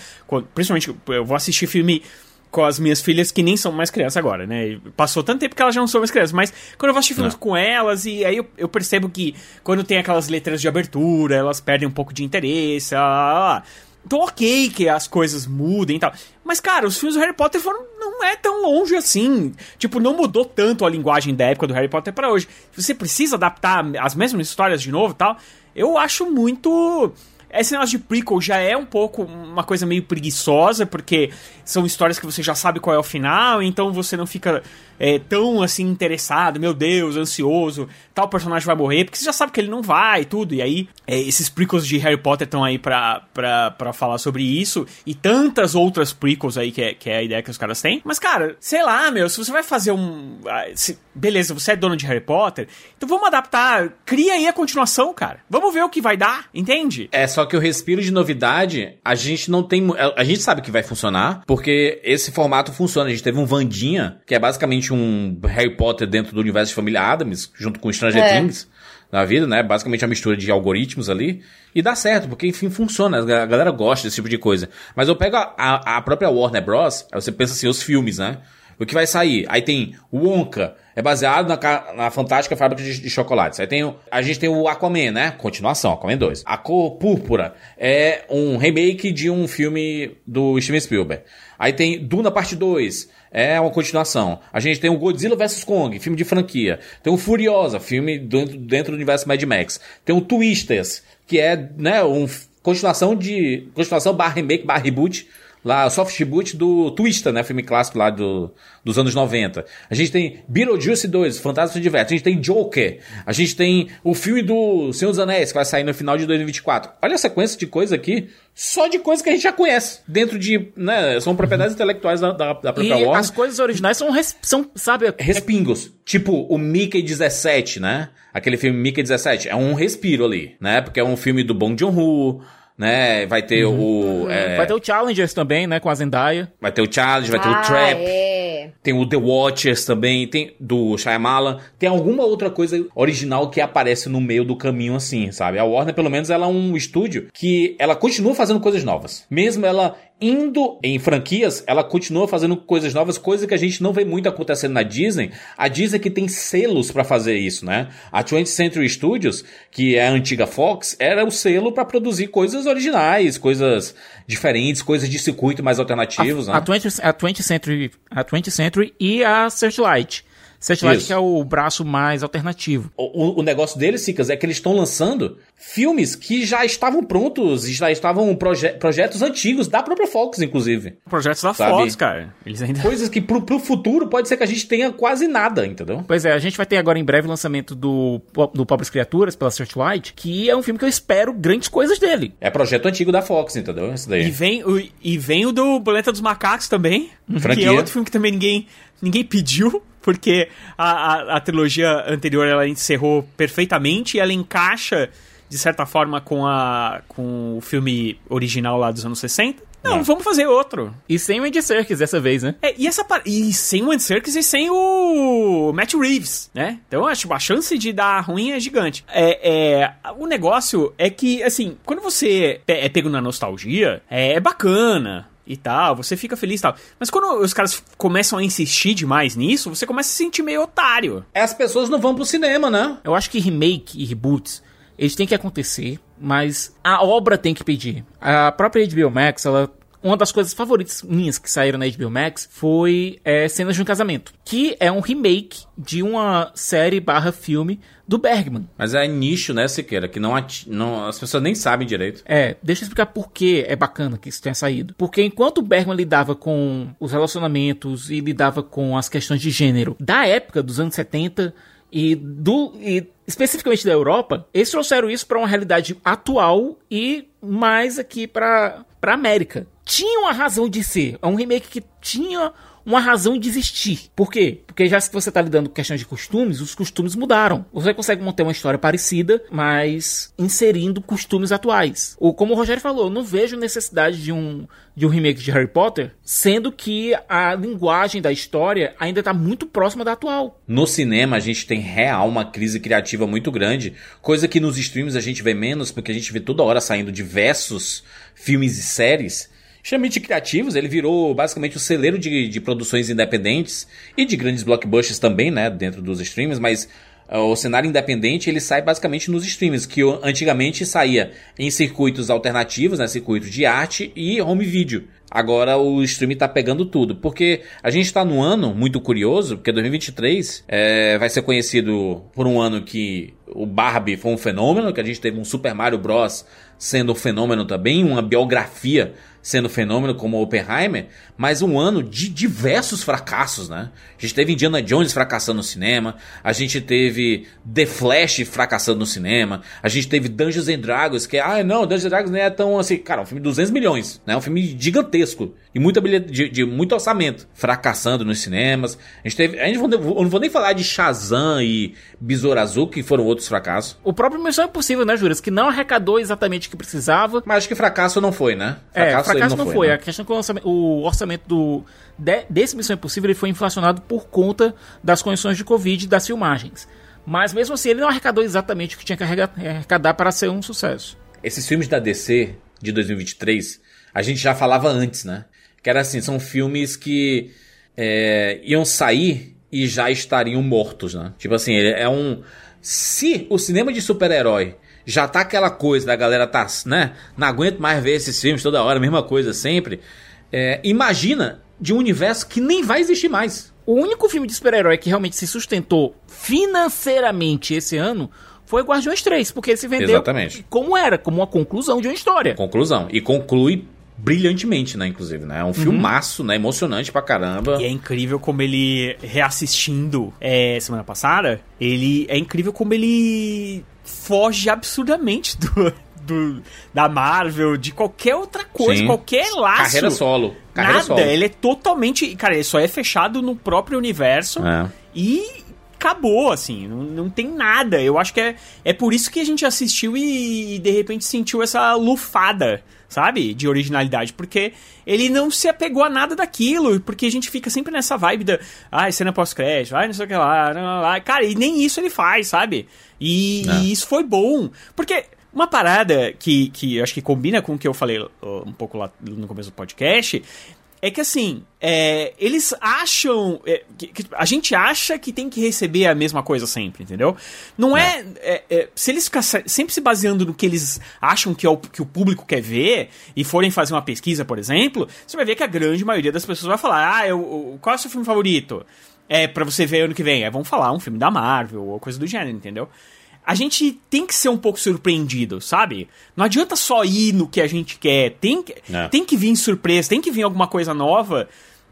Principalmente, eu vou assistir filme com as minhas filhas que nem são mais crianças agora, né? Passou tanto tempo que elas já não são mais crianças, mas quando eu vou assistir filmes Não. com elas, e aí eu, eu percebo que quando tem aquelas letras de abertura, elas perdem um pouco de interesse, lá, lá, lá. Então, ok que as coisas mudem e tal. Mas, cara, os filmes do Harry Potter foram, não é tão longe assim. Tipo, não mudou tanto a linguagem da época do Harry Potter pra hoje. Você precisa adaptar as mesmas histórias de novo e tal. Eu acho muito. Esse negócio de prequel já é um pouco uma coisa meio preguiçosa, porque são histórias que você já sabe qual é o final, então você não fica é, tão assim interessado, meu Deus, ansioso, tal personagem vai morrer, porque você já sabe que ele não vai e tudo. E aí, é, esses prequels de Harry Potter estão aí pra, pra, pra falar sobre isso, e tantas outras prequels aí que é, que é a ideia que os caras têm. Mas, cara, sei lá, meu, se você vai fazer um. ah, se- beleza, você é dono de Harry Potter, então vamos adaptar, cria aí a continuação, cara. Vamos ver o que vai dar, entende? É, só que o respiro de novidade, a gente não tem. A a gente sabe que vai funcionar, porque esse formato funciona. A gente teve um Vandinha, que é basicamente um Harry Potter dentro do universo de Família Adams, junto com Stranger É. Things na vida, né? Basicamente uma mistura de algoritmos ali. E dá certo, porque enfim funciona. A ga- a galera gosta desse tipo de coisa. Mas eu pego a, a- a própria Warner Bros. Aí você pensa assim, os filmes, né? O que vai sair? Aí tem o Wonka, é baseado na, na fantástica fábrica de, de chocolates. Aí tem o, a gente tem o Aquaman, né? Continuação, Aquaman 2. A cor púrpura é um remake de um filme do Steven Spielberg. Aí tem Duna Parte 2, é uma continuação. A gente tem o Godzilla vs Kong, filme de franquia. Tem o Furiosa, filme dentro, dentro do universo Mad Max. Tem o Twisters, que é, né, um f- continuação de continuação barra remake, barra reboot lá, soft reboot do Twister, né, filme clássico lá do, dos anos 90. A gente tem Beetlejuice 2, Fantasma Diverso. A gente tem Joker. A gente tem o filme do Senhor dos Anéis, que vai sair no final de 2024. Olha a sequência de coisa aqui, só de coisa que a gente já conhece. Dentro de, né, são propriedades intelectuais da, da, da própria E Warner. as coisas originais são, res- são sabe, Respingos. Tipo o Mickey 17, né? Aquele filme Mickey 17. É um respiro ali, né? Porque é um filme do Bong Joon-ho, né? Vai ter o... é, vai ter o Challengers também, né, com a Zendaya. vai ter o Challenge, vai ter o ah, Trap. é. Tem o The Watchers também, tem do Shyamalan. Tem alguma outra coisa original que aparece no meio do caminho assim, sabe? A Warner, pelo menos, ela é um estúdio que ela continua fazendo coisas novas. Mesmo ela indo em franquias, ela continua fazendo coisas novas, coisa que a gente não vê muito acontecendo na Disney. A Disney que tem selos pra fazer isso, né? A 20th Century Studios, que é a antiga Fox, era o selo pra produzir coisas originais, coisas diferentes, coisas de circuito mais alternativos, a, né? a, 20, a 20 Century, a 20 Century e a Searchlight. Searchlight que é o braço mais alternativo. O, o- o negócio deles, Cicas, é que eles estão lançando filmes que já estavam prontos, e já estavam proje projetos antigos, da própria Fox, inclusive. Projetos da Sabe? Fox, cara. Eles ainda. Coisas que pro, pro futuro pode ser que a gente tenha quase nada, entendeu? Pois é, a gente vai ter agora em breve o lançamento do, do Pobres Criaturas pela Searchlight, que é um filme que eu espero grandes coisas dele. É projeto antigo da Fox, entendeu? Isso E daí. vem, o, e vem o do Boleta dos Macacos também. Que Franquia. é outro filme que também ninguém, ninguém pediu. Porque a, a, a trilogia anterior ela encerrou perfeitamente e ela encaixa, de certa forma, com, a, com o filme original lá dos anos 60. Não, É. vamos fazer outro. E sem o Andy Serkis dessa vez, né? É, e essa par- E sem o Andy Serkis e sem o Matt Reeves, né? Então acho a chance de dar ruim é gigante. É, é, o negócio é que, assim, quando você é pego na nostalgia, é, é bacana e tal, você fica feliz e tal. Mas quando os caras começam a insistir demais nisso, você começa a se sentir meio otário. As pessoas não vão pro cinema, né? Eu acho que remake e reboots, eles têm que acontecer, mas a obra tem que pedir. A própria HBO Max, ela... Uma das coisas favoritas minhas que saíram na HBO Max foi é, Cenas de um Casamento, que é um remake de uma série barra filme do Bergman. Mas é nicho, né, Siqueira? Que não, não as pessoas nem sabem direito. É, deixa eu explicar por que é bacana que isso tenha saído. Porque enquanto o Bergman lidava com os relacionamentos e lidava com as questões de gênero da época dos anos 70 e do e especificamente da Europa, eles trouxeram isso para uma realidade atual e mais aqui para para América. Tinha uma razão de ser, é um remake que tinha uma razão de existir. Por quê? Porque já que você está lidando com questões de costumes, os costumes mudaram. Você consegue manter uma história parecida, mas inserindo costumes atuais. Ou como o Rogério falou, eu não vejo necessidade de um, de um remake de Harry Potter, sendo que a linguagem da história ainda está muito próxima da atual. No cinema, a gente tem real uma crise criativa muito grande, coisa que nos streams a gente vê menos, porque a gente vê toda hora saindo diversos filmes e séries extremamente criativos. Ele virou basicamente o celeiro de, de produções independentes e de grandes blockbusters também, né, dentro dos streams, mas uh, o cenário independente ele sai basicamente nos streams, que antigamente saía em circuitos alternativos, né, circuitos de arte e home video. Agora o stream tá pegando tudo, porque a gente tá num ano muito curioso, porque 2023 é, vai ser conhecido por um ano que o Barbie foi um fenômeno, que a gente teve um Super Mario Bros. sendo um fenômeno também, uma biografia sendo fenômeno como Oppenheimer, mas um ano de diversos fracassos, né? A gente teve Indiana Jones fracassando no cinema, a gente teve The Flash fracassando no cinema, a gente teve Dungeons and Dragons, que, ah, não, Dungeons and Dragons não é tão assim, cara, um filme de 200 milhões, né? Um filme gigantesco e bilhet- de, de muito orçamento, fracassando nos cinemas. A gente teve, a gente eu não vou nem falar de Shazam e Besouro Azul, que foram outros fracassos, O próprio Missão Impossível, né, Juras? Que não arrecadou exatamente o que precisava. mas acho que fracasso não foi, né? É, ele fracasso não foi. né? A questão é que o orçamento, o orçamento do, de- desse Missão Impossível ele foi inflacionado por conta das condições de Covid e das filmagens. Mas mesmo assim, ele não arrecadou exatamente o que tinha que arrecadar para ser um sucesso. Esses filmes da DC de 2023, a gente já falava antes, né? Que era assim, são filmes que é, iam sair e já estariam mortos, né? Tipo assim, ele é um. Se o cinema de super-herói já tá aquela coisa da galera tá, né? Não aguento mais ver esses filmes toda hora, mesma coisa sempre. é, imagina de um universo que nem vai existir mais. O único filme de super-herói que realmente se sustentou financeiramente esse ano foi Guardiões 3, porque ele se vendeu Exatamente. como era, como uma conclusão de uma história. Conclusão. E conclui brilhantemente, né? Inclusive, né? É um filmaço, né? Emocionante pra caramba. E é incrível como ele, reassistindo é, semana passada, ele é incrível como ele foge absurdamente do, do- da Marvel, de qualquer outra coisa, Sim. qualquer laço. Carreira solo. Carreira Nada, solo. ele é totalmente. Cara, ele só é fechado no próprio universo É. e acabou, assim, não, não tem nada. Eu acho que é, é por isso que a gente assistiu e, de repente sentiu essa lufada, sabe? De originalidade, porque ele não se apegou a nada daquilo, porque a gente fica sempre nessa vibe da, ai, cena pós-crédito, ai, não sei o que lá, lá, lá, lá. cara, e nem isso ele faz, sabe? E, É. e isso foi bom, porque uma parada que, que eu acho que combina com o que eu falei ó, um pouco lá no começo do podcast é que assim, é, eles acham. é, que- que a gente acha que tem que receber a mesma coisa sempre, entendeu? Não é. é, é, se eles ficarem se- sempre se baseando no que eles acham que, é o, que o público quer ver e forem fazer uma pesquisa, por exemplo, você vai ver que a grande maioria das pessoas vai falar: ah, eu, qual é o seu filme favorito? É, pra você ver ano que vem. É, vamos falar um filme da Marvel ou coisa do gênero, entendeu? A gente tem que ser um pouco surpreendido, sabe? Não adianta só ir no que a gente quer. Tem que, É. tem que vir surpresa, tem que vir alguma coisa nova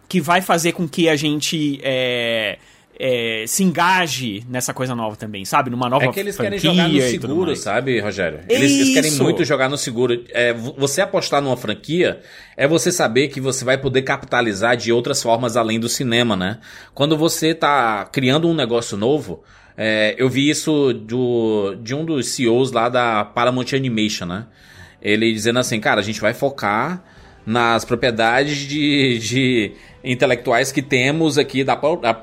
que vai fazer com que a gente é, é, se engaje nessa coisa nova também, sabe? Numa nova É que eles querem jogar no seguro, sabe, Rogério? Eles, eles querem muito jogar no seguro. É, vo- você apostar numa franquia é você saber que você vai poder capitalizar de outras formas além do cinema, né? Quando você tá criando um negócio novo, é, eu vi isso do, de um dos CEOs lá da Paramount Animation, né? Ele dizendo assim, cara, a gente vai focar nas propriedades de, de intelectuais que temos aqui da,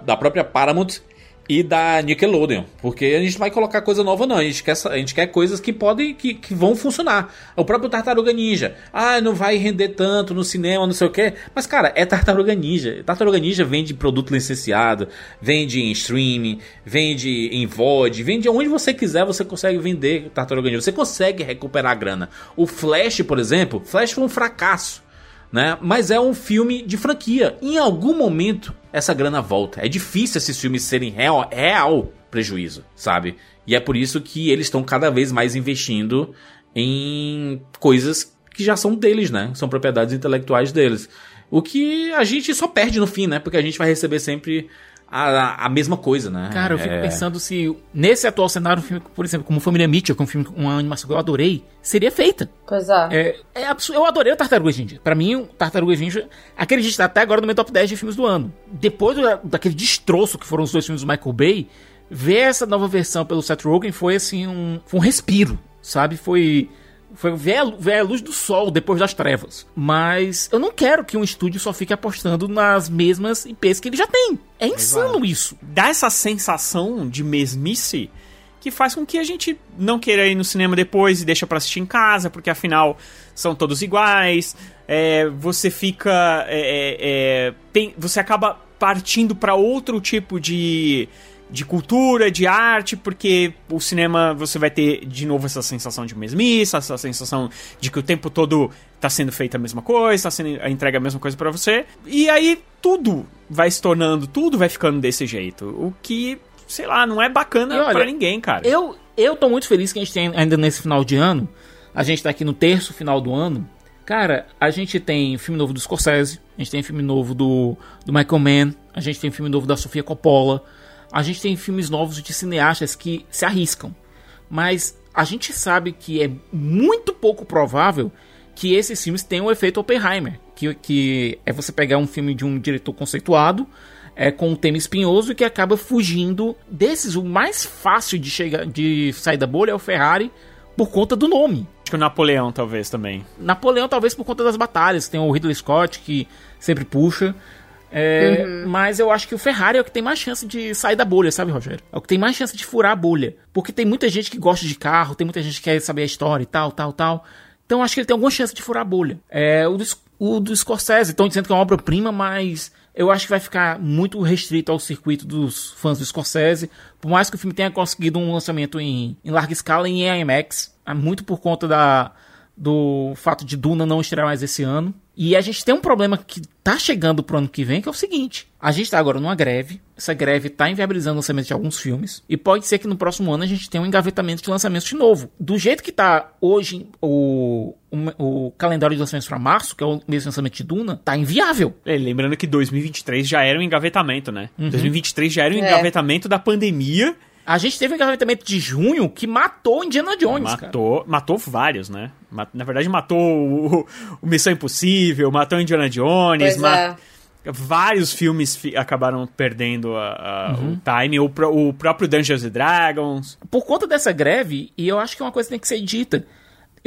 da própria Paramount e da Nickelodeon. Porque a gente vai colocar coisa nova, não. A gente quer, a gente quer coisas que podem, que, que vão funcionar. O próprio Tartaruga Ninja. Ah, não vai render tanto no cinema, não sei o quê. Mas, cara, é Tartaruga Ninja. Tartaruga Ninja vende produto licenciado, vende em streaming, vende em VOD, vende onde você quiser, você consegue vender Tartaruga Ninja. Você consegue recuperar a grana. O Flash, por exemplo, Flash foi um fracasso né? Mas é um filme de franquia. Em algum momento essa grana volta. É difícil esses filmes serem real, real prejuízo, sabe? E é por isso que eles estão cada vez mais investindo em coisas que já são deles, né? São propriedades intelectuais deles. O que a gente só perde no fim, né? Porque a gente vai receber sempre a, a mesma coisa, né? Cara, eu fico É. pensando se nesse atual cenário, um filme, por exemplo, como Família Mitchell, que é um filme, uma animação que eu adorei, seria feita. Pois é. É, é absurdo. Eu adorei o Tartarugas Ninja. Pra mim, o Tartarugas Ninja, aquele gente tá até agora no meu top 10 de filmes do ano. Depois do- daquele destroço que foram os dois filmes do Michael Bay, ver essa nova versão pelo Seth Rogen foi assim um, foi um respiro, sabe? Foi foi ver a, ver a luz do sol depois das trevas. Mas eu não quero que um estúdio só fique apostando nas mesmas IPs que ele já tem. É insano isso. Dá essa sensação de mesmice que faz com que a gente não queira ir no cinema depois e deixa pra assistir em casa, porque afinal são todos iguais. É, você fica. é, é, é, tem- você acaba partindo pra outro tipo de, de cultura, de arte, porque o cinema você vai ter de novo essa sensação de mesmice, essa sensação de que o tempo todo tá sendo feita a mesma coisa, tá sendo entrega a mesma coisa pra você. E aí tudo vai se tornando, tudo vai ficando desse jeito. O que, sei lá, não é bacana pra ninguém, cara. Eu, eu tô muito feliz que a gente tem ainda nesse final de ano. A gente tá aqui no terço final do ano. Cara, a gente tem filme novo do Scorsese, a gente tem filme novo do, do Michael Mann, a gente tem filme novo da Sofia Coppola, a gente tem filmes novos de cineastas que se arriscam. Mas a gente sabe que é muito pouco provável que esses filmes tenham o efeito Oppenheimer, que, que é você pegar um filme de um diretor conceituado, é, com um tema espinhoso e que acaba fugindo desses. O mais fácil de chegar, de sair da bolha é o Ferrari por conta do nome. Acho que o Napoleão, talvez, também. Napoleão, talvez por conta das batalhas. Tem o Ridley Scott que sempre puxa. É, Mas eu acho que o Ferrari é o que tem mais chance de sair da bolha, sabe, Rogério? É o que tem mais chance de furar a bolha. Porque tem muita gente que gosta de carro, tem muita gente que quer saber a história e tal, tal, tal. Então eu acho que ele tem alguma chance de furar a bolha. É, o, do, o do Scorsese, estão dizendo que é uma obra-prima, mas eu acho que vai ficar muito restrito ao circuito dos fãs do Scorsese. Por mais que o filme tenha conseguido um lançamento em, em larga escala em IMAX, é muito por conta da, do fato de Duna não estrear mais esse ano. E a gente tem um problema que tá chegando pro ano que vem, que é o seguinte: a gente tá agora numa greve, essa greve tá inviabilizando o lançamento de alguns filmes, e pode ser que no próximo ano a gente tenha um engavetamento de lançamentos de novo. Do jeito que tá hoje o, o, o calendário de lançamentos para março, que é o mesmo lançamento de Duna, tá inviável. É, lembrando que 2023 já era um engavetamento, né? Uhum. 2023 já era um É. engavetamento da pandemia. A gente teve um engavetamento de junho que matou Indiana Jones, cara. matou, matou vários, né? Na verdade, matou o, o Missão Impossível, matou Indiana Jones, Pois ma- é. vários filmes fi- acabaram perdendo a- a- Uhum. o time. O, o próprio Dungeons and Dragons. por conta dessa greve, e eu acho que é uma coisa que tem que ser dita.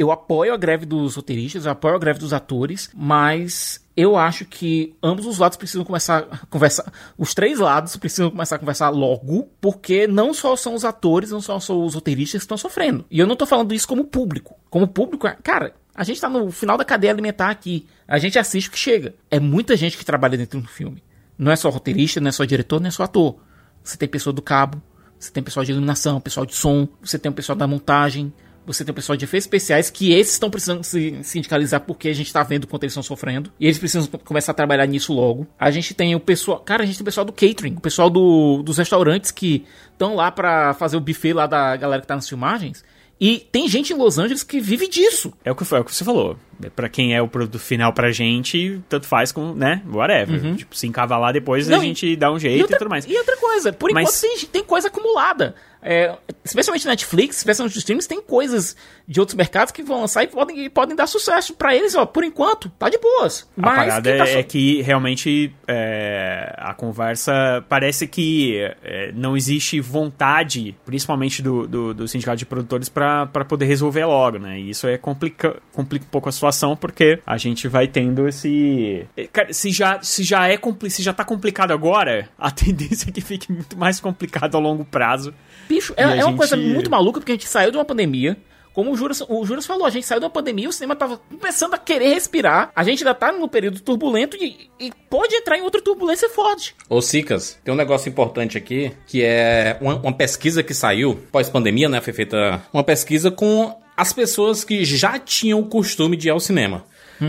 Eu apoio a greve dos roteiristas, eu apoio a greve dos atores, mas eu acho que ambos os lados precisam começar a conversar. Os três lados precisam começar a conversar logo, porque não só são os atores, não só são os roteiristas que estão sofrendo. E eu não tô falando isso como público. Como público, cara, a gente tá no final da cadeia alimentar aqui. A gente assiste o que chega. É muita gente que trabalha dentro do filme. Não é só roteirista, não é só diretor, não é só ator. Você tem pessoa do cabo, você tem pessoal de iluminação, pessoal de som, você tem o pessoal da montagem, você tem o pessoal de efeitos especiais que esses estão precisando se sindicalizar porque a gente tá vendo o quanto eles estão sofrendo. E eles precisam começar a trabalhar nisso logo. A gente tem o pessoal. Cara, a gente tem o pessoal do catering, o pessoal do, dos restaurantes que estão lá para fazer o buffet lá da galera que tá nas filmagens. E tem gente em Los Angeles que vive disso. É o que, foi, é o que você falou. Pra quem é o produto final pra gente, tanto faz com, né, whatever. Uhum. Tipo, se encavalar depois, Não, a gente dá um jeito e, outra, e tudo mais. E outra coisa, por Mas- enquanto tem, tem coisa acumulada. É, especialmente Netflix, especialmente nos streams, tem coisas de outros mercados que vão lançar e podem, e podem dar sucesso pra eles, ó. Por enquanto, tá de boas. A Mas parada tá é, so- é que realmente é, a conversa parece que é, não existe vontade, principalmente do, do, do sindicato de produtores, pra pra poder resolver logo, né? E isso é complica, complica um pouco a situação porque a gente vai tendo esse. é, Cara, se já, se já é compli- se já tá complicado agora, a tendência é que fique muito mais complicado a longo prazo. Bicho, é, é uma coisa gente- muito maluca porque a gente saiu de uma pandemia. Como o Juras, o Juras falou, a gente saiu de uma pandemia, o cinema tava começando a querer respirar. A gente ainda tá num período turbulento e, e pode entrar em outra turbulência forte. Ô, Cicas, tem um negócio importante aqui, que é uma, uma pesquisa que saiu pós-pandemia, né? Foi feita uma pesquisa com as pessoas que já tinham o costume de ir ao cinema.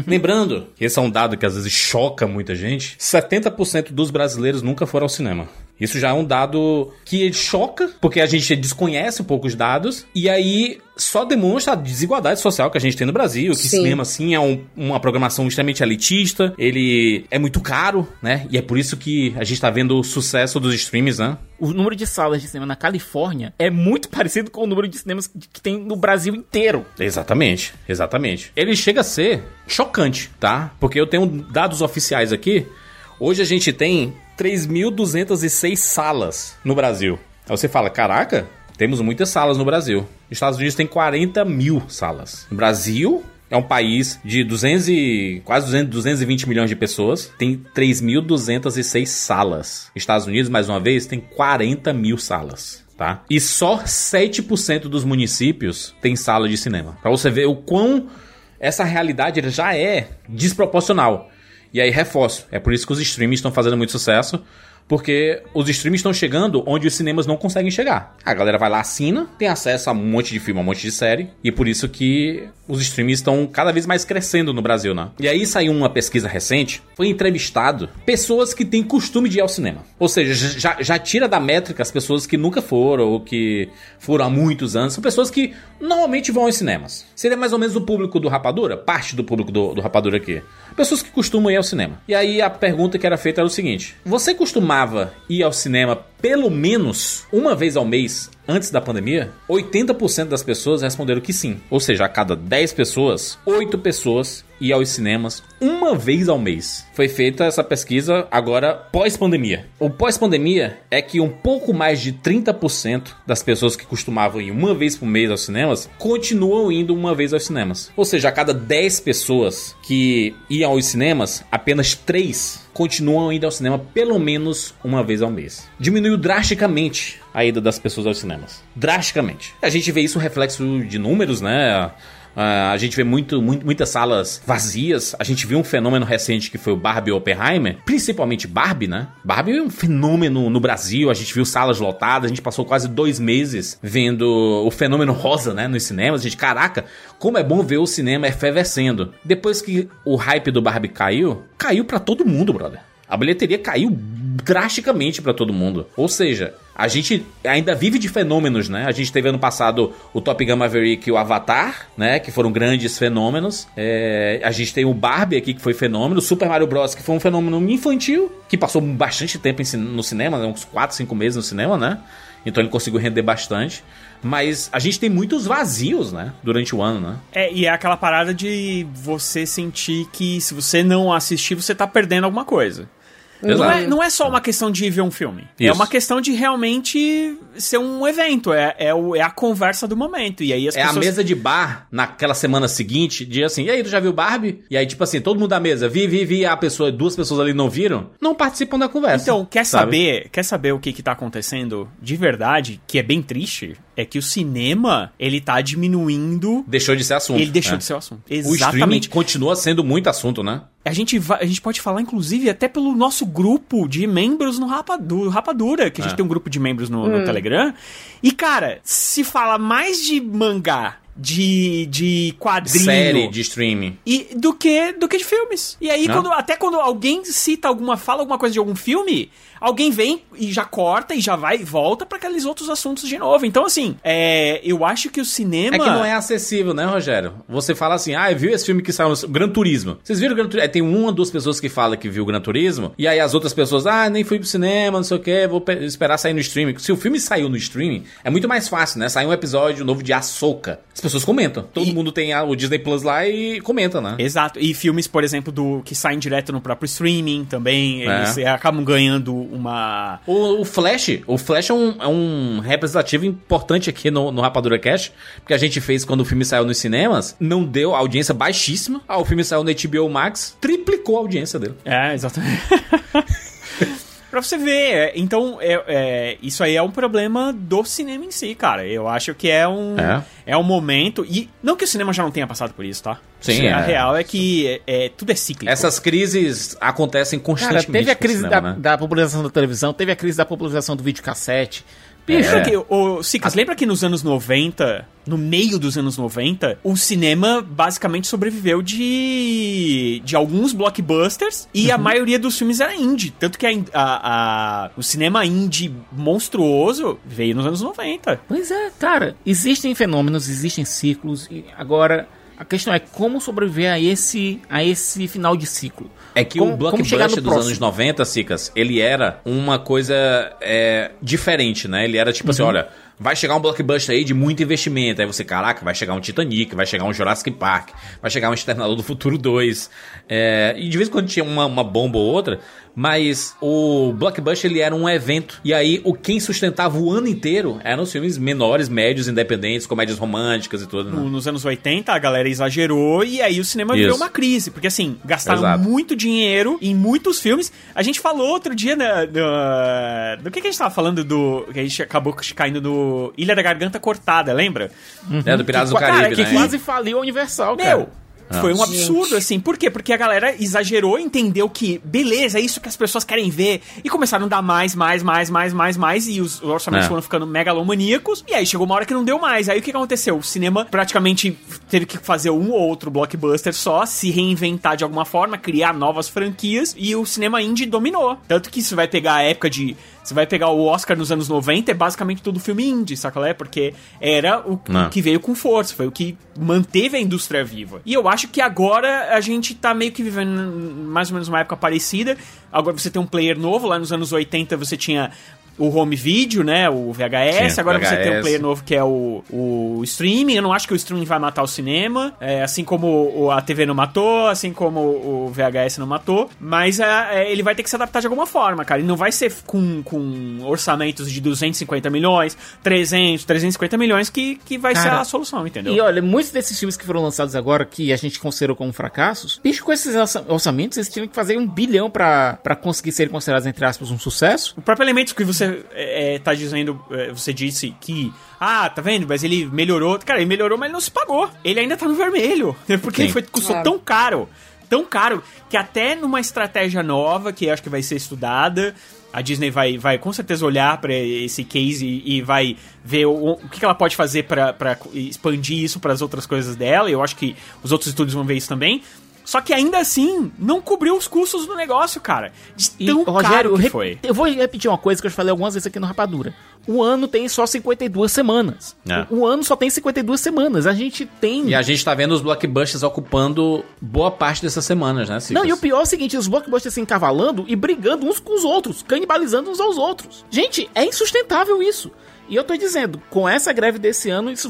Lembrando, que esse é um dado que às vezes choca muita gente, 70% dos brasileiros nunca foram ao cinema. Isso já é um dado que choca, porque a gente desconhece um pouco os dados, e aí só demonstra a desigualdade social que a gente tem no Brasil, que Sim. cinema, assim, é um- uma programação extremamente elitista, ele é muito caro, né? E é por isso que a gente tá vendo o sucesso dos streams, né? O número de salas de cinema na Califórnia é muito parecido com o número de cinemas que tem no Brasil inteiro. Exatamente, exatamente. Ele chega a ser chocante, tá? Porque eu tenho dados oficiais aqui. Hoje a gente tem 3.206 salas no Brasil. Aí você fala, caraca, temos muitas salas no Brasil. Nos Estados Unidos tem 40 mil salas. No Brasil é um país de 200 e, quase 200, 220 milhões de pessoas. Tem 3.206 salas. Estados Unidos, mais uma vez, tem 40 mil salas. Tá? E só 7% dos municípios tem sala de cinema. Pra você ver o quão essa realidade já é desproporcional. E aí reforço, é por isso que os streams estão fazendo muito sucesso, porque os streams estão chegando onde os cinemas não conseguem chegar. A galera vai lá, assina, tem acesso a um monte de filme, a um monte de série, e por isso que os streams estão cada vez mais crescendo no Brasil, né? E aí saiu uma pesquisa recente, foi entrevistado pessoas que têm costume de ir ao cinema. Ou seja, já, já tira da métrica as pessoas que nunca foram ou que foram há muitos anos. São pessoas que normalmente vão aos cinemas. Seria mais ou menos o público do Rapadura, parte do público do, do Rapadura aqui. Pessoas que costumam ir ao cinema. E aí a pergunta que era feita era o seguinte: Você costumava ir ao cinema pelo menos uma vez ao mês antes da pandemia? 80% das pessoas responderam que sim. Ou seja, a cada 10 pessoas, 8 pessoas iam aos cinemas uma vez ao mês. Foi feita essa pesquisa agora pós-pandemia. O pós-pandemia é que um pouco mais de 30% das pessoas que costumavam ir uma vez por mês aos cinemas continuam indo uma vez aos cinemas. Ou seja, a cada 10 pessoas que iam aos cinemas, apenas 3 continuam indo ao cinema pelo menos uma vez ao mês. Diminuiu drasticamente a ida das pessoas aos cinemas. Drasticamente. A gente vê isso reflexo de números, né? Ah, a gente vê muito, muito- muitas salas vazias. A gente viu um fenômeno recente que foi o Barbie Oppenheimer. Principalmente Barbie, né? Barbie é um fenômeno no Brasil. A gente viu salas lotadas. A gente passou quase dois meses vendo o fenômeno rosa, né? Nos cinemas. A gente, caraca, como é bom ver o cinema efervescendo. Depois que o hype do Barbie caiu, caiu pra todo mundo, brother. A bilheteria caiu drasticamente pra todo mundo. Ou seja, a gente ainda vive de fenômenos, né? A gente teve ano passado o Top Gun Maverick e o Avatar, né? Que foram grandes fenômenos. É, a gente tem o Barbie aqui, que foi fenômeno. O Super Mario Bros., que foi um fenômeno infantil, que passou bastante tempo no cinema, né? uns 4, 5 meses no cinema, né? Então ele conseguiu render bastante. Mas a gente tem muitos vazios, né? Durante o ano, né? É, e é aquela parada de você sentir que se você não assistir, você tá perdendo alguma coisa. Não é, não é só uma questão de ver um filme. É Isso. uma questão de realmente ser um evento. É, é, o- é a conversa do momento. E aí as É a pessoas. mesa de bar naquela semana seguinte, de assim, e aí, tu já viu Barbie? E aí, tipo assim, todo mundo da mesa, vi, vi, vi, a pessoa, duas pessoas ali não viram, não participam da conversa. Então, quer sabe? saber, quer saber o que que tá acontecendo de verdade, que é bem triste, é que o cinema, ele tá diminuindo, Deixou de ser assunto. ele deixou né? de ser o assunto. O streaming Exatamente. continua sendo muito assunto, né? A gente, vai, a gente pode falar, inclusive, até pelo nosso grupo de membros no Rapa, do Rapadura, que a gente É. tem um grupo de membros no, no Telegram. E, cara, se fala mais de mangá de, de quadrinho. Série de streaming. E do que do que de filmes. E aí, Não. quando, até quando alguém cita alguma, fala alguma coisa de algum filme, alguém vem e já corta e já vai e volta pra aqueles outros assuntos de novo. Então, assim, é, eu acho que o cinema. É que não é acessível, né, Rogério? Você fala assim, ah, viu esse filme que saiu no Gran Turismo. Vocês viram o Gran Turismo? É, tem uma ou duas pessoas que falam que viu o Gran Turismo, e aí as outras pessoas, ah, nem fui pro cinema, não sei o que, vou pe- esperar sair no streaming. Se o filme saiu no streaming, é muito mais fácil, né? Sai um episódio novo de Ahsoka. As pessoas comentam. Todo E- mundo tem a- o Disney Plus lá e comenta, né? Exato. E filmes, por exemplo, do que saem direto no próprio streaming também, É. eles acabam ganhando uma. O, o Flash, o Flash é um, é um representativo importante aqui no, no Rapadura Cash, porque a gente fez quando o filme saiu nos cinemas, não deu audiência baixíssima. Ah, o filme saiu no HBO Max, triplicou a audiência dele. É, exatamente. pra você ver. é, Então, é, é, isso aí é um problema do cinema em si, cara. Eu acho que é um. É. É, um momento. E não que o cinema já não tenha passado por isso, tá? Sim, A é. real é que é, é- tudo é cíclico. Essas crises acontecem Cara, constantemente. teve a crise cinema, da, né? da popularização da televisão, teve a crise da popularização do videocassete. Lembra É. que, o Sicas, lembra que nos anos 90, no meio dos anos 90, o cinema basicamente sobreviveu de, de alguns blockbusters e Uhum. a maioria dos filmes era indie. Tanto que a, a- a- o cinema indie monstruoso veio nos anos 90. Pois é, cara, existem fenômenos, existem ciclos, e agora a questão é como sobreviver a esse, a esse final de ciclo. É que Como- o blockbuster dos próximo? anos 90, Cicas, ele era uma coisa é, diferente, né? Ele era tipo assim, olha, vai chegar um blockbuster aí de muito investimento. Aí você, caraca, vai chegar um Titanic, vai chegar um Jurassic Park, vai chegar um Exterminador do Futuro 2. É, e de vez em quando tinha uma, uma bomba ou outra, mas o blockbuster ele era um evento. E aí o quem sustentava o ano inteiro eram os filmes menores, médios, independentes, comédias românticas e tudo, né? No- Nos anos 80, a galera exagerou e aí o cinema Isso. viveu uma crise. Porque, assim, gastaram Exato. muito dinheiro em muitos filmes. A gente falou outro dia na- na- do que, que a gente tava falando do. Que a gente acabou caindo no Ilha da Garganta Cortada, lembra? É, do Piratas do Cara, Caribe, que né? quase faliu a Universal, cara. Meu! Foi um absurdo, assim. Por quê? Porque a galera exagerou, entendeu que, beleza, é isso que as pessoas querem ver. E começaram a dar mais, mais, mais, mais, mais, mais. E os orçamentos É. foram ficando megalomaníacos. E aí chegou uma hora que não deu mais. Aí o que aconteceu? O cinema praticamente teve que fazer um ou outro blockbuster só, se reinventar de alguma forma, criar novas franquias. E o cinema indie dominou. Tanto que você vai pegar a época de. Você vai pegar o Oscar nos anos 90, é basicamente tudo filme indie, saca? lá? Porque era o Não. que veio com força, foi o que manteve a indústria viva. E eu acho que agora a gente tá meio que vivendo mais ou menos uma época parecida. Agora você tem um player novo, lá nos anos 80 você tinha o home video, né, o VHS, Sim, agora você tem um VHS. player novo que é o, o streaming. Eu não acho que o streaming vai matar o cinema, é, assim como o- a TV não matou, assim como o VHS não matou, mas é, é, ele vai ter que se adaptar de alguma forma, cara. E não vai ser com, com orçamentos de 250 milhões, 300, 350 milhões que, que vai ser Cara, a solução, entendeu? E olha, muitos desses filmes que foram lançados agora, que a gente considerou como fracassos, bicho, com esses orça- orçamentos, eles tinham que fazer um bilhão pra, pra conseguir serem considerados, entre aspas, um sucesso. O próprio elemento que você é, é, tá dizendo, é, você disse que, ah, tá vendo, mas ele melhorou. Cara, ele melhorou, mas ele não se pagou. Ele ainda tá no vermelho. Porque Sim. ele foi, custou Claro. tão caro, tão caro, que até numa estratégia nova, que acho que vai ser estudada, a Disney vai, vai com certeza olhar pra esse case e, e vai ver o, o que ela pode fazer pra pra expandir isso para as outras coisas dela. E eu acho que os outros estúdios vão ver isso também. Só que ainda assim, não cobriu os custos do negócio, cara. De E, tão Rogério, caro eu que foi. eu vou repetir uma coisa que eu falei algumas vezes aqui no Rapadura. O ano tem só 52 semanas. É. O, o ano só tem 52 semanas. A gente tem. E a gente tá vendo os blockbusters ocupando boa parte dessas semanas, né? Não, e o pior é o seguinte, os blockbusters se encavalando e brigando uns com os outros, canibalizando uns aos outros. Gente, é insustentável isso. E eu tô dizendo, com essa greve desse ano, isso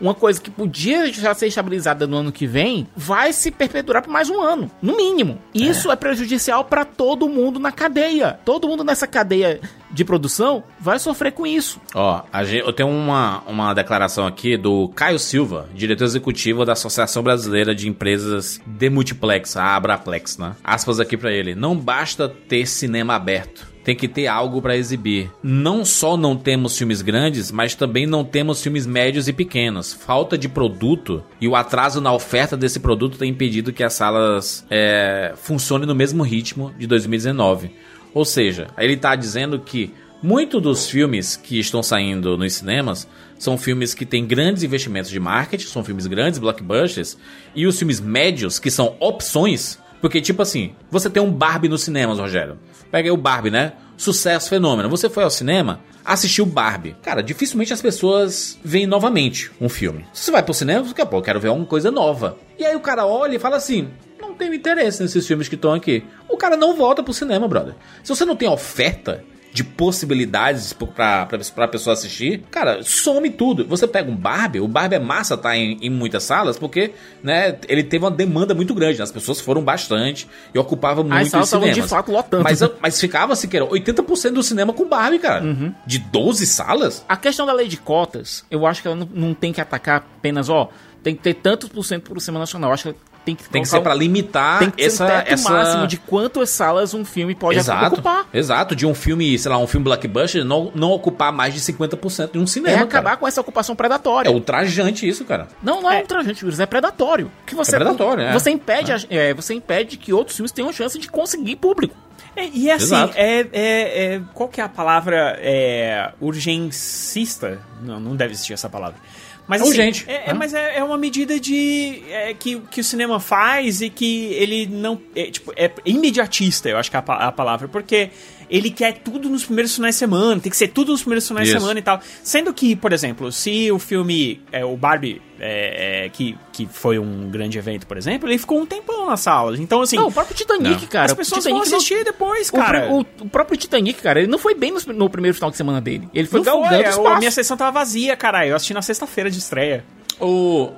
uma coisa que podia já ser estabilizada no ano que vem, vai se perpetuar por mais um ano, no mínimo. Isso é prejudicial pra todo mundo na cadeia. Todo mundo nessa cadeia de produção vai sofrer com isso. Ó, eu tenho uma, uma declaração aqui do Caio Silva, diretor executivo da Associação Brasileira de Empresas de Multiplex, a Abraplex, né? Aspas aqui pra ele. Não basta ter cinema aberto. Tem que ter algo pra exibir. Não só não temos filmes grandes, mas também não temos filmes médios e pequenos. Falta de produto e o atraso na oferta desse produto tem impedido que as salas é, funcionem no mesmo ritmo de 2019. Ou seja, ele tá dizendo que Muitos dos filmes que estão saindo nos cinemas são filmes que têm grandes investimentos de marketing, são filmes grandes, blockbusters, e os filmes médios, que são opções, porque tipo assim, você tem um Barbie nos cinemas, Rogério. Pega aí o Barbie, né? Sucesso, fenômeno. Você foi ao cinema, assistiu Barbie. Cara, dificilmente as pessoas veem novamente um filme. Se você vai pro cinema, você quer, pô, eu quero ver alguma coisa nova. E aí o cara olha e fala assim: não tenho interesse nesses filmes que estão aqui. O cara não volta pro cinema, brother. Se você não tem oferta de possibilidades pra, pra, pra pessoa assistir, cara, some tudo. Você pega um Barbie, o Barbie é massa tá em, em muitas salas, porque, né, ele teve uma demanda muito grande, né? as pessoas foram bastante e ocupava muito As salas estavam de fato lotando. Mas, mas ficava, se queira, 80% do cinema com Barbie, cara. De 12 salas? A questão da lei de cotas, eu acho que ela não, não tem que atacar apenas, ó, tem que ter tantos por cento por cinema nacional. Eu acho que tem que, Tem que ser pra um- limitar tem que essa, um teto essa... máximo de quantas salas um filme pode Exato, ocupar. exato, de um filme, sei lá, um filme blockbuster não, não ocupar mais de 50% de um É cinema, acabar cara. com essa ocupação predatória. É ultrajante isso, cara. Não, não é, ultrajante, Wilson, é predatório. Que você, É predatório, é. Você impede, a- é, você impede que outros filmes tenham chance de conseguir público. É, e assim, Exato. é, é, é- Qual que é a palavra? É, urgencista? Não, não deve existir essa palavra. Mas, assim, Urgente, É, é- mas é, é uma medida de. é, que, que o cinema faz e que ele não. É, tipo, é imediatista, eu acho que é a, a palavra. Porque ele quer tudo nos primeiros finais de semana, tem que ser tudo nos primeiros finais de Isso. semana e tal. Sendo que, por exemplo, se o filme. É, o Barbie, é, é, que, que foi um grande evento, por exemplo, ele ficou um tempão nas salas. Então, assim. não, o próprio Titanic, Não. cara. as o pessoas Titanic vão não- assistir depois, O, cara. pr- o- o próprio Titanic, cara, ele não foi bem no, no primeiro final de semana dele. Ele foi Não galgando foi, o a minha sessão tava vazia, caralho. Eu assisti na sexta-feira de estreia. O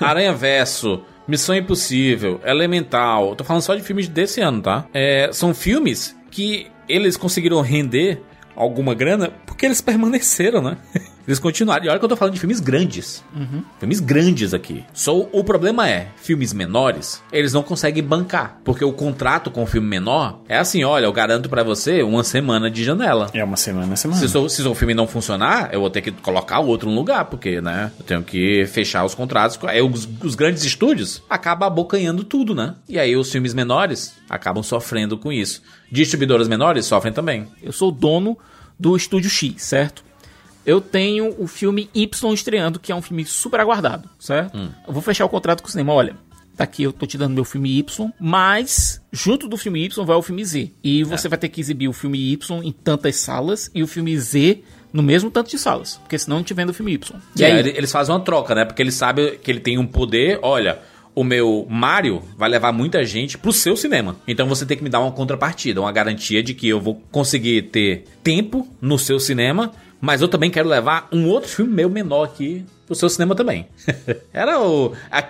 Aranha Verso, Missão Impossível, Elemental, tô falando só de filmes desse ano, tá? É, são filmes que eles conseguiram render alguma grana porque eles permaneceram, né? Eles continuaram. E olha que eu tô falando de filmes grandes. Filmes grandes aqui. Só o, o problema é, filmes menores, eles não conseguem bancar. Porque o contrato com o filme menor é assim, olha, eu garanto pra você uma semana de janela. É uma semana, semana. Se o, seu- se o filme não funcionar, eu vou ter que colocar o outro no lugar, porque, né? Eu tenho que fechar os contratos. Aí os, os grandes estúdios acabam abocanhando tudo, né? E aí os filmes menores acabam sofrendo com isso. Distribuidoras menores sofrem também. Eu sou dono do Estúdio X, certo? Eu tenho o filme Y estreando, que é um filme super aguardado, certo? Eu vou fechar o contrato com o cinema. Olha, tá aqui, eu tô te dando meu filme Y, mas junto do filme Y vai o filme Z. E você vai ter que exibir o filme Y em tantas salas e o filme Z no mesmo tanto de salas. Porque senão não te vendo o filme Y. E aí ele- eles fazem uma troca, né? Porque eles sabem que ele tem um poder. Olha, o meu Mario vai levar muita gente pro seu cinema. Então você tem que me dar uma contrapartida, uma garantia de que eu vou conseguir ter tempo no seu cinema, mas eu também quero levar um outro filme meu menor aqui pro seu cinema também. Era o. A, a-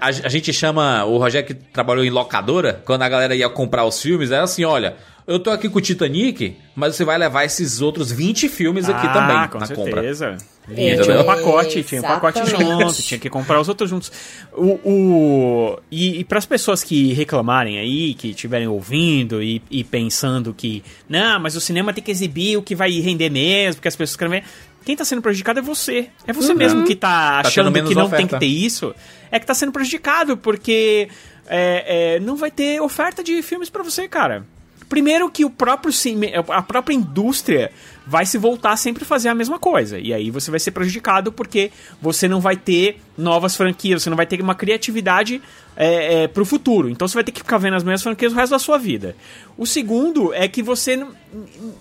a- a gente chama. O Rogério que trabalhou em locadora, quando a galera ia comprar os filmes, era assim: olha. Eu tô aqui com o Titanic, mas você vai levar esses outros 20 filmes aqui também Ah, com na compra. certeza. É, tinha um pacote, tinha um pacote junto, tinha que comprar os outros juntos. O, o- e e para as pessoas que reclamarem aí, que estiverem ouvindo e, e pensando que, não, mas o cinema tem que exibir o que vai render mesmo, porque as pessoas querem ver. Quem tá sendo prejudicado é você. É você mesmo que tá Tá achando que não oferta. tem que ter isso. É que tá sendo prejudicado, porque é, é, não vai ter oferta de filmes pra você, cara. Primeiro que o próprio a própria indústria vai se voltar a sempre fazer a mesma coisa. E aí você vai ser prejudicado porque você não vai ter novas franquias, você não vai ter uma criatividade é, é, pro futuro. Então você vai ter que ficar vendo as mesmas franquias o resto da sua vida. O segundo é que você,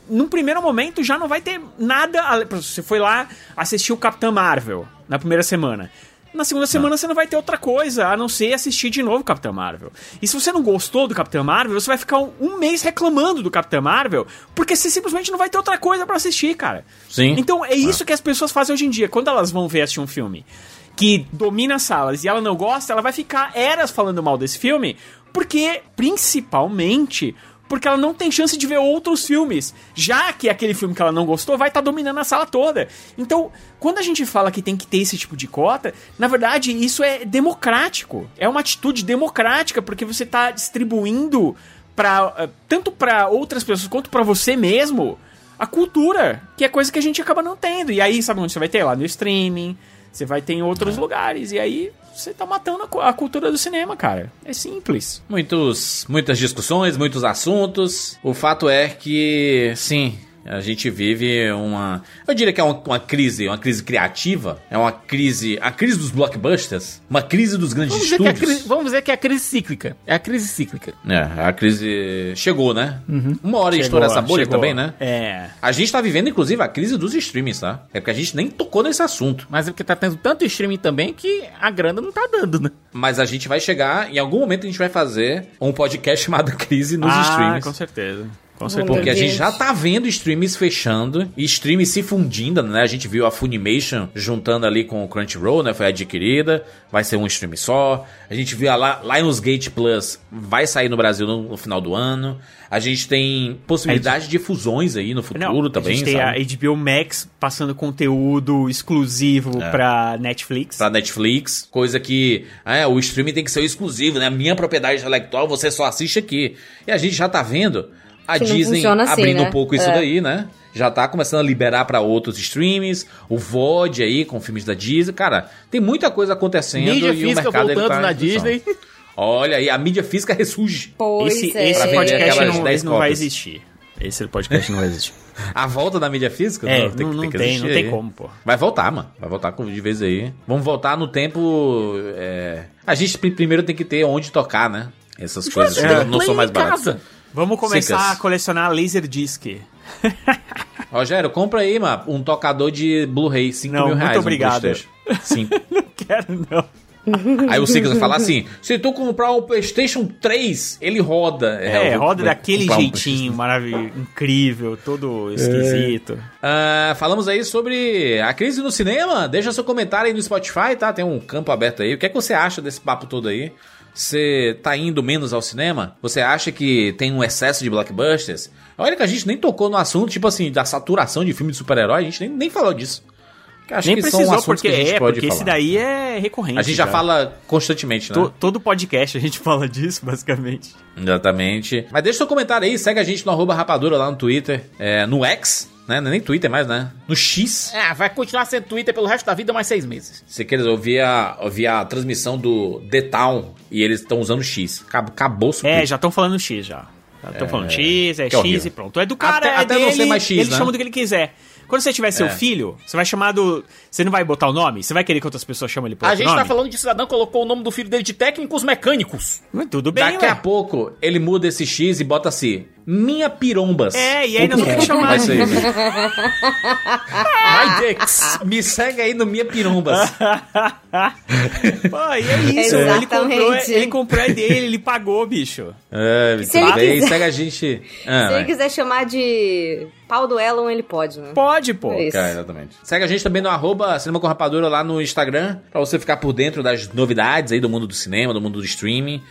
num- primeiro momento, já não vai ter nada. Você foi lá assistir o Capitão Marvel na primeira semana. Na segunda semana você não vai ter outra coisa a não ser assistir de novo Capitão Marvel. E se você não gostou do Capitão Marvel, você vai ficar um, um mês reclamando do Capitão Marvel, porque você simplesmente não vai ter outra coisa pra assistir, cara. Sim. Então é isso que as pessoas fazem hoje em dia. Quando elas vão ver assistir um filme que domina as salas e ela não gosta, ela vai ficar eras falando mal desse filme, porque, principalmente, porque ela não tem chance de ver outros filmes, já que aquele filme que ela não gostou vai estar dominando a sala toda. Então, quando a gente fala que tem que ter esse tipo de cota, na verdade, isso é democrático. É uma atitude democrática, porque você está distribuindo para tanto para outras pessoas quanto para você mesmo a cultura, que é coisa que a gente acaba não tendo. E aí, sabe onde você vai ter? Lá no streaming, você vai ter em outros lugares. E aí, você tá matando a, cu- a cultura do cinema, cara. É simples. Muitos, muitas discussões, muitos assuntos. O fato é que, sim, A gente vive uma. Eu diria que é uma, uma crise, uma crise criativa. É uma crise. A crise dos blockbusters. Uma crise dos grandes Vamos é estúdios. crise, vamos dizer que é a crise cíclica. É a crise cíclica. É, a crise chegou, né? Uma hora estoura essa bolha chegou. também, né? É. A gente tá vivendo, inclusive, a crise dos streamings, tá? É porque a gente nem tocou nesse assunto. Mas é porque tá tendo tanto streaming também que a grana não tá dando, né? Mas a gente vai chegar, em algum momento a gente vai fazer um podcast chamado Crise nos ah, streamings. com certeza. Com certeza. Porque a gente já tá vendo streams fechando e streams se fundindo, né? A gente viu a Funimation juntando ali com o Crunchyroll, né? Foi adquirida, vai ser um stream só. A gente viu a Li- Lionsgate Plus, vai sair no Brasil no, no final do ano. A gente tem possibilidade de fusões aí no futuro Não, também, a gente tem sabe? a HBO Max passando conteúdo exclusivo É. pra Netflix. Pra Netflix, coisa que é, o streaming tem que ser o exclusivo, né? Minha propriedade intelectual você só assiste aqui. E a gente já tá vendo a Disney assim, abrindo né? um pouco isso É. daí, né? Já tá começando a liberar pra outros streams, o VOD aí com filmes da Disney. Cara, tem muita coisa acontecendo Mídia e o mercado ele voltando tá na. Disney. Olha aí, a mídia física ressurge. Pois esse é. esse Pra vender podcast aquelas não, 10 não vai existir. Esse podcast não vai existir. A volta da mídia física? É, não, não que tem, não tem como, pô. Vai voltar, mano. Vai voltar de vez aí. Vamos voltar no tempo. é, A gente pri- primeiro tem que ter onde tocar, né? Essas coisas É, não são mais baratas. casa. Vamos começar a colecionar Laserdisc. Rogério, compra aí, mano, um tocador de Blu-ray, 5 Não, mil muito reais. um obrigado. PlayStation. Sim. Não quero, não. aí o Sicas vai falar assim: se tu comprar um PlayStation 3, ele roda. É, vou- roda daquele comprar um jeitinho maravilhoso, incrível, todo esquisito. Ah, falamos aí sobre a crise no cinema. Deixa seu comentário aí no Spotify, tá? Tem um campo aberto aí. O que é que você acha desse papo todo aí? Você tá indo menos ao cinema? Você acha que tem um excesso de blockbusters? Olha que a gente nem tocou no assunto, tipo assim, da saturação de filme de super-herói. A gente nem, nem falou disso. Acho Nem que precisou, são porque que a gente é, pode porque falar. esse daí é recorrente. A gente já cara. fala constantemente, né? To- todo podcast a gente fala disso, basicamente. Exatamente. Mas deixa seu comentário aí, segue a gente no arroba rapadura lá no Twitter, é, no X, né? Não é nem Twitter mais, né? No X. É, vai continuar sendo Twitter pelo resto da vida mais seis meses. Se queres ouvir a, ouvir a transmissão do The Town e eles estão usando X. Acabou, acabou o É, já estão falando X já. Estão falando X, é é X horrível. e pronto. É do cara, Até- é até não dele, ser mais X, ele né? chama do que ele quiser. Quando você tiver seu É. filho, você vai chamar do... Você não vai botar o nome? Você vai querer que outras pessoas chamem ele por A gente nome? tá falando de cidadão, colocou o nome do filho dele de técnicos mecânicos. Tudo bem, Daqui ué. a pouco ele muda esse X e bota assim: Minha pirombas. É, e aí nós vamos ter que chamar. Vai ser. My dicks. Me segue aí no Minha Pirombas. Pô, e é isso. Ele Exatamente. comprou, ele comprou é dele, ele pagou, bicho. É, Se ele tudo bem. quiser- Segue a gente. Ah, Se vai. ele quiser chamar de pau do Elon, ele pode, né? Pode, pô. É. Cara, exatamente. Segue a gente também no arroba Cinema com Rapadura lá no Instagram, pra você ficar por dentro das novidades aí do mundo do cinema, do mundo do streaming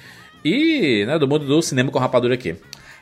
e né, do mundo do cinema com Rapadura aqui.